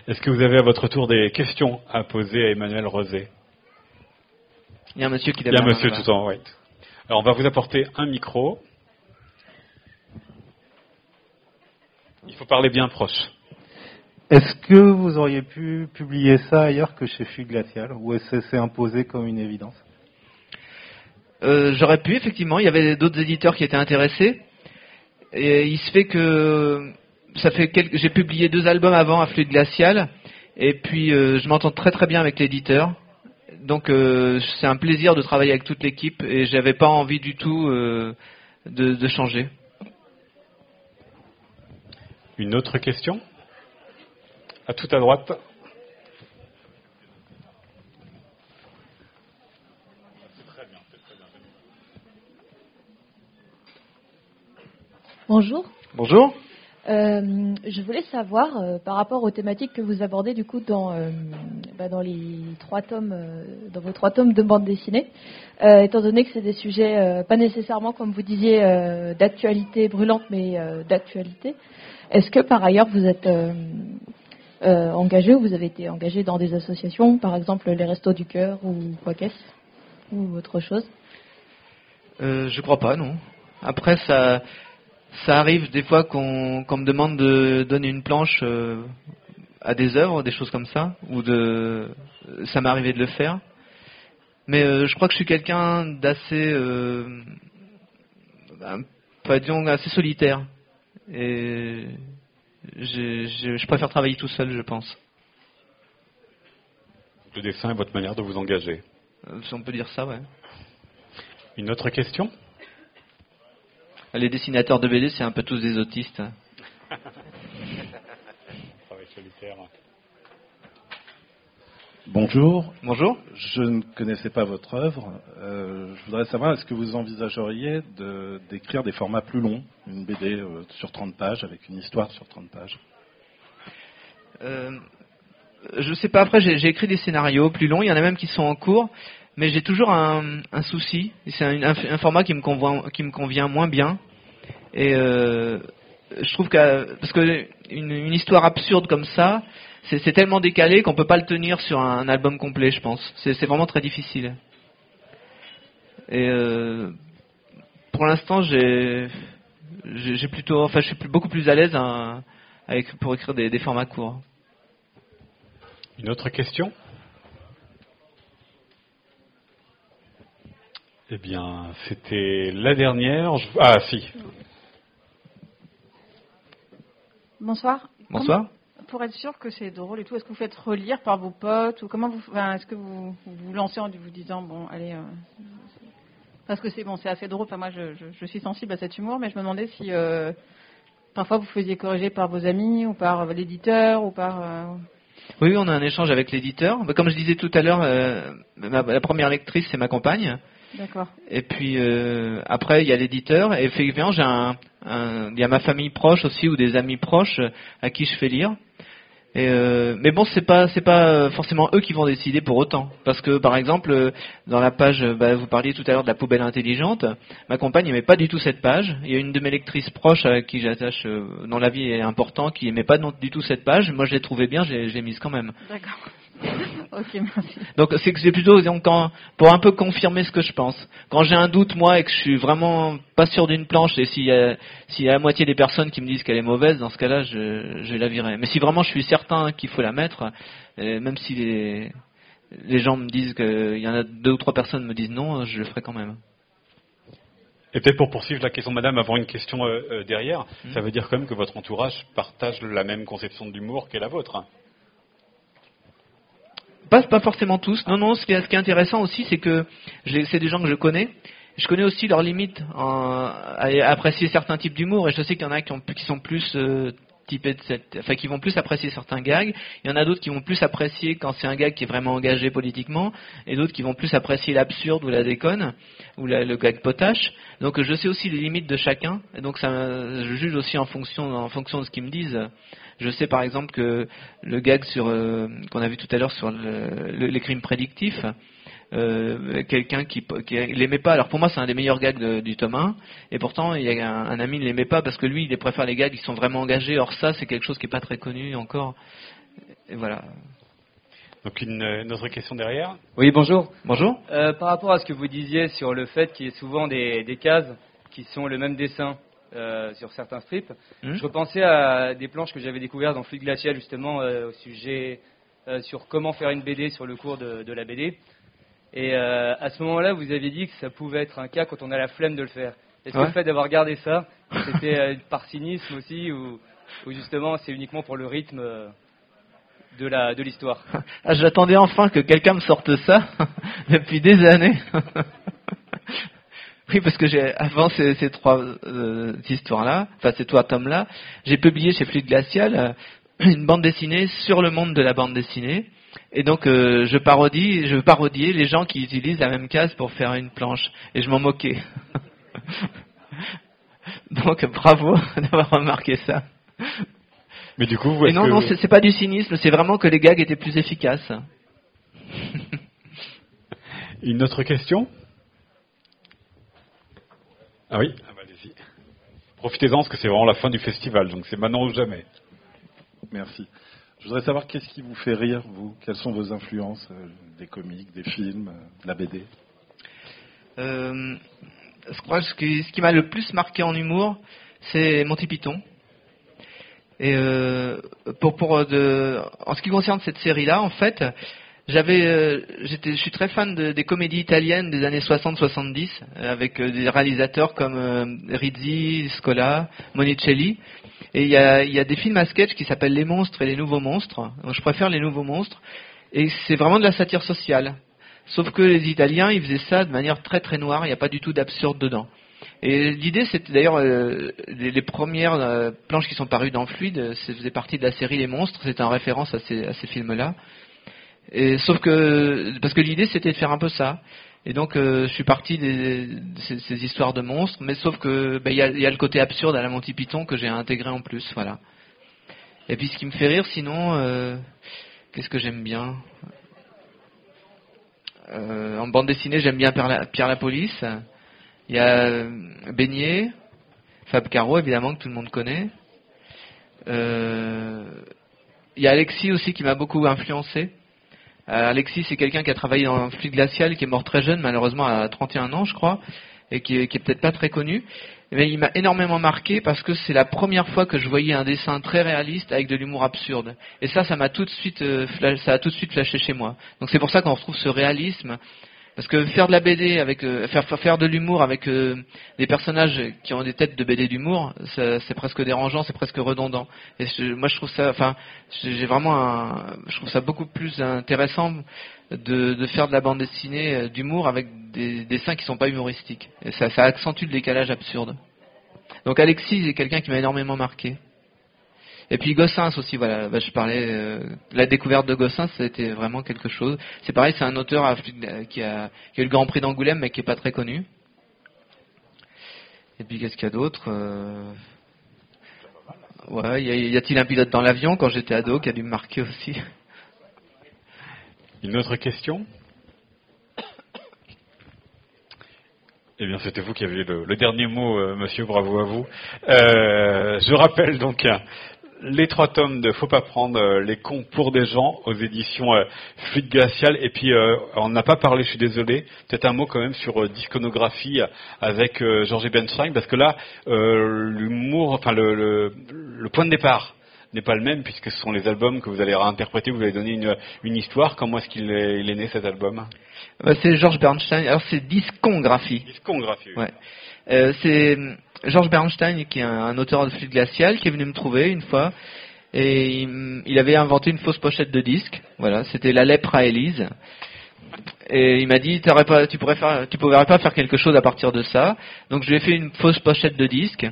Est-ce que vous avez à votre tour des questions à poser à Emmanuel Rosé? Il y a un monsieur qui Il y a un monsieur tout en oui. Alors on va vous apporter un micro. Il faut parler bien proche. Est-ce que vous auriez pu publier ça ailleurs que chez Fugue Glacial ou est-ce que c'est imposé comme une évidence? Euh, J'aurais pu, effectivement. Il y avait d'autres éditeurs qui étaient intéressés. Et il se fait que ça fait j'ai publié deux albums avant à Fluide Glacial. Et puis euh, je m'entends très très bien avec l'éditeur. Donc euh, c'est un plaisir de travailler avec toute l'équipe et j'avais pas envie du tout de changer. Une autre question? À tout à droite. Bonjour. Bonjour. Euh, je voulais savoir, euh, par rapport aux thématiques que vous abordez du coup dans, euh, bah, dans les trois tomes, dans vos trois tomes de bande dessinée, étant donné que c'est des sujets pas nécessairement, comme vous disiez, d'actualité brûlante, mais d'actualité. Est-ce que par ailleurs vous êtes engagé ou vous avez été engagé dans des associations, par exemple les Restos du Cœur ou quoi qu'est-ce ou autre chose? Je crois pas, non. Après, ça, ça arrive des fois qu'on me demande de donner une planche euh, à des œuvres, des choses comme ça, ou de, ça m'est arrivé de le faire. Mais je crois que je suis quelqu'un d'assez, bah, disons, assez solitaire. Et je, préfère travailler tout seul, je pense. Le dessin est votre manière de vous engager. Euh, si on peut dire ça, ouais. Une autre question? Les dessinateurs de BD, c'est un peu tous des autistes. Bonjour. Bonjour. Je ne connaissais pas votre œuvre. Euh, je voudrais savoir, est-ce que vous envisageriez de- d'écrire des formats plus longs, une BD euh, sur 30 pages, avec une histoire sur 30 pages? Euh, je sais pas, après j'ai j'ai écrit des scénarios plus longs, il y en a même qui sont en cours, mais j'ai toujours un, souci, c'est un, format qui me, convient, qui me convient moins bien. Et euh, je trouve que, parce que une, histoire absurde comme ça, c'est tellement décalé qu'on peut pas le tenir sur un, album complet, je pense. C'est vraiment très difficile. Et euh, pour l'instant, j'ai j'ai plutôt, enfin, je suis beaucoup plus à l'aise à- avec, pour écrire des formats courts. Une autre question? Eh bien, c'était la dernière. Je- Ah, si. Bonsoir. Bonsoir. Comment- pour être sûr que c'est drôle et tout, est-ce que vous faites relire par vos potes ou comment vous, enfin, est-ce que vous vous vous lancez en vous disant bon, allez, euh, parce que c'est bon, c'est assez drôle. Enfin, moi, je, je- je suis sensible à cet humour, mais je me demandais si euh, parfois vous faisiez corriger par vos amis ou par euh, l'éditeur ou par. euh, Oui, on a un échange avec l'éditeur. Bah, Comme je disais tout à l'heure, euh, ma- la première lectrice, c'est ma compagne. D'accord. Et puis euh, après, il y a l'éditeur. Et effectivement, j'ai un, un- il y a ma famille proche aussi ou des amis proches euh, à qui je fais lire. Et euh, mais bon, c'est pas c'est pas forcément eux qui vont décider pour autant, parce que par exemple dans la page, bah, vous parliez tout à l'heure de la poubelle intelligente, ma compagne n'aimait pas du tout cette page. Il y a une de mes lectrices proches à qui j'attache, dont la vie est important, qui aimait pas non- du tout cette page. Moi, je l'ai trouvée bien, j'ai j'ai mise quand même. D'accord. [LAUGHS] ok, merci. Donc c'est que c'est plutôt disons, quand, pour un peu confirmer ce que je pense. Quand j'ai un doute moi et que je suis vraiment pas sûr d'une planche et s'il y, a, s'il y a la moitié des personnes qui me disent qu'elle est mauvaise, dans ce cas-là je, je la virerai. Mais si vraiment je suis certain qu'il faut la mettre, euh, même si les, les gens me disent qu'il y en a deux ou trois personnes me disent non, je le ferai quand même. Et peut-être pour poursuivre la question de madame, avoir une question euh, euh, derrière, Hmm. ça veut dire quand même que votre entourage partage la même conception de l'humour qu'est la vôtre. Pas, pas forcément tous. Non, non, ce qui est, ce qui est intéressant aussi, c'est que c'est des gens que je connais. Je connais aussi leurs limites à, apprécier certains types d'humour et je sais qu'il y en a qui, ont- qui sont plus euh, de cette, enfin qui vont plus apprécier certains gags. Il y en a d'autres qui vont plus apprécier quand c'est un gag qui est vraiment engagé politiquement et d'autres qui vont plus apprécier l'absurde ou la déconne ou le gag potache. Donc je sais aussi les limites de chacun et donc je juge aussi en fonction en fonction de ce qu'ils me disent. Je sais par exemple que le gag sur euh, qu'on a vu tout à l'heure sur le- le- les crimes prédictifs, euh, quelqu'un qui, qui l'aimait pas. Alors pour moi c'est un des meilleurs gags de- du tome 1 et pourtant il y a un, un ami ne l'aimait pas parce que lui il préfère les gags qui sont vraiment engagés. Or ça c'est quelque chose qui est pas très connu encore. Et voilà. Donc une, une autre question derrière? Oui, bonjour. Bonjour. Euh, par rapport à ce que vous disiez sur le fait qu'il y ait souvent des, des cases qui sont le même dessin euh, sur certains strips, Hmm. je repensais à des planches que j'avais découvertes dans Fluide Glacial justement euh, au sujet euh, sur comment faire une BD sur le cours de, de la BD. Et à ce moment-là, vous aviez dit que ça pouvait être un cas quand on a la flemme de le faire. Est-ce que le fait d'avoir gardé ça, c'était par cynisme aussi ou, ou justement c'est uniquement pour le rythme de la de l'histoire? [LAUGHS] Ah, J'attendais enfin que quelqu'un me sorte ça [LAUGHS] depuis des années. [LAUGHS] oui, parce que j'ai avant ces, ces trois euh, histoires-là, enfin ces trois tomes-là, j'ai publié chez Fluide Glacial euh, une bande dessinée sur le monde de la bande dessinée. Et donc euh, je parodie, je parodiais les gens qui utilisent la même case pour faire une planche, et je m'en moquais. [LAUGHS] donc bravo [LAUGHS] d'avoir remarqué ça. Mais du coup, vous Et non, que- non, c'est pas du cynisme, c'est vraiment que les gags étaient plus efficaces. une autre question? Ah oui ah bah, Allez-y. Profitez-en parce que c'est vraiment la fin du festival, donc c'est maintenant ou jamais. Merci. Je voudrais savoir qu'est-ce qui vous fait rire, vous? Quelles sont vos influences euh, Des comiques, des films, euh, de la BD Euh, je crois que ce qui, m'a le plus marqué en humour, c'est Monty Python. Et euh, pour, pour de, en ce qui concerne cette série-là, en fait, j'avais, euh, je suis très fan de- des comédies italiennes des années 60-70, euh, avec euh, des réalisateurs comme Rizzi, Scola, Monicelli. Et il y a, des films à sketch qui s'appellent Les Monstres et les Nouveaux Monstres. Donc, je préfère les Nouveaux Monstres. Et c'est vraiment de la satire sociale. Sauf que les Italiens, ils faisaient ça de manière très très noire, il n'y a pas du tout d'absurde dedans. Et l'idée, c'était d'ailleurs les, premières planches qui sont parues dans Fluide, ça faisait partie de la série Les Monstres, c'était en référence à ces films-là. Et sauf que parce que l'idée, c'était de faire un peu ça. Et donc, euh, je suis parti des, de ces, histoires de monstres, mais sauf que ben, il y, a, le côté absurde à la Monty Python que j'ai intégré en plus, voilà. Et puis, ce qui me fait rire, sinon, euh, qu'est-ce que j'aime bien? Euh, En bande dessinée, j'aime bien Pierre la, Pierre la Police. Il y a Beignet, Fab Caro, évidemment, que tout le monde connaît. Il y a Alexis aussi qui m'a beaucoup influencé. Euh, Alexis, c'est quelqu'un qui a travaillé dans un fluide glacial, qui est mort très jeune, malheureusement à 31 ans, je crois, et qui qui est peut-être pas très connu. Mais il m'a énormément marqué parce que c'est la première fois que je voyais un dessin très réaliste avec de l'humour absurde. Et ça, ça m'a tout de suite, euh, ça a tout de suite flashé chez moi. Donc c'est pour ça qu'on retrouve ce réalisme. Parce que faire de la BD avec, euh, faire, faire de l'humour avec euh, des personnages qui ont des têtes de BD d'humour, c'est presque dérangeant, c'est presque redondant. Et je- moi, je trouve ça, enfin, j'ai vraiment un, je trouve ça beaucoup plus intéressant de, de faire de la bande dessinée euh, d'humour avec des dessins qui sont pas humoristiques. Et ça, ça accentue le décalage absurde. Donc Alexis est quelqu'un qui m'a énormément marqué. Et puis Gossens aussi, voilà, bah, je parlais, euh, la découverte de Gossens, c'était vraiment quelque chose. C'est pareil, c'est un auteur à- qui, a, qui a eu le Grand Prix d'Angoulême, mais qui est pas très connu. Et puis qu'est-ce qu'il y a d'autre Euh, Ouais, y a-t-il un pilote dans l'avion quand j'étais ado qui a dû me marquer aussi? Une autre question? Eh bien, c'était vous qui aviez le, dernier mot, euh, monsieur, bravo à vous. Euh, je rappelle donc euh, les trois tomes de Faut pas prendre euh, les cons pour des gens aux éditions euh, Fluide Glacial. Et puis, euh, on n'a pas parlé, je suis désolé, peut-être un mot quand même sur euh, disconographie avec euh, Georges Bernstein, parce que là, euh, l'humour, enfin, le, le, le point de départ n'est pas le même puisque ce sont les albums que vous allez réinterpréter, vous allez donner une, une histoire. Comment est-ce qu'il est, il est né cet album? Bah, C'est Georges Bernstein. Alors c'est discographie. Discographie. oui. Ouais. Euh, c'est hum, Georges Bernstein qui est un, un auteur de flûte glacial qui est venu me trouver une fois et il, avait inventé une fausse pochette de disque. Voilà, c'était la lèpre à Élise. Et il m'a dit, pas, tu pourrais faire, tu pourrais pas faire quelque chose à partir de ça. Donc je lui ai fait une fausse pochette de disque.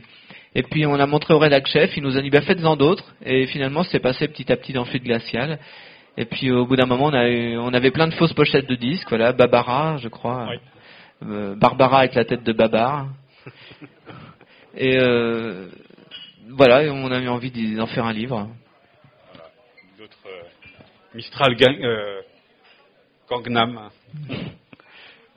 Et puis on a montré au rédac chef, il nous a dit, bah faites-en d'autres. Et finalement c'est passé petit à petit dans flûte glacial. Et puis au bout d'un moment, on, a eu- on avait plein de fausses pochettes de disques. Voilà, Babara, je crois. Oui. Euh, Barbara avec la tête de Babar. [LAUGHS] Et euh, voilà, et on a eu envie d'en faire un livre. D'autres euh, Mistral Gang, Gangnam.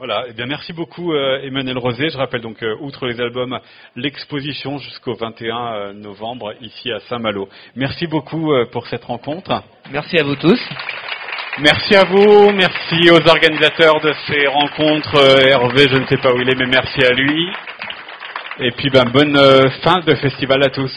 Voilà, eh bien merci beaucoup euh, Emmanuel Rosé. Je rappelle donc, euh, outre les albums, l'exposition jusqu'au 21 euh, novembre ici à Saint-Malo. Merci beaucoup euh, pour cette rencontre. Merci à vous tous. Merci à vous, merci aux organisateurs de ces rencontres. Hervé, je ne sais pas où il est, mais merci à lui. Et puis ben, bonne fin de festival à tous.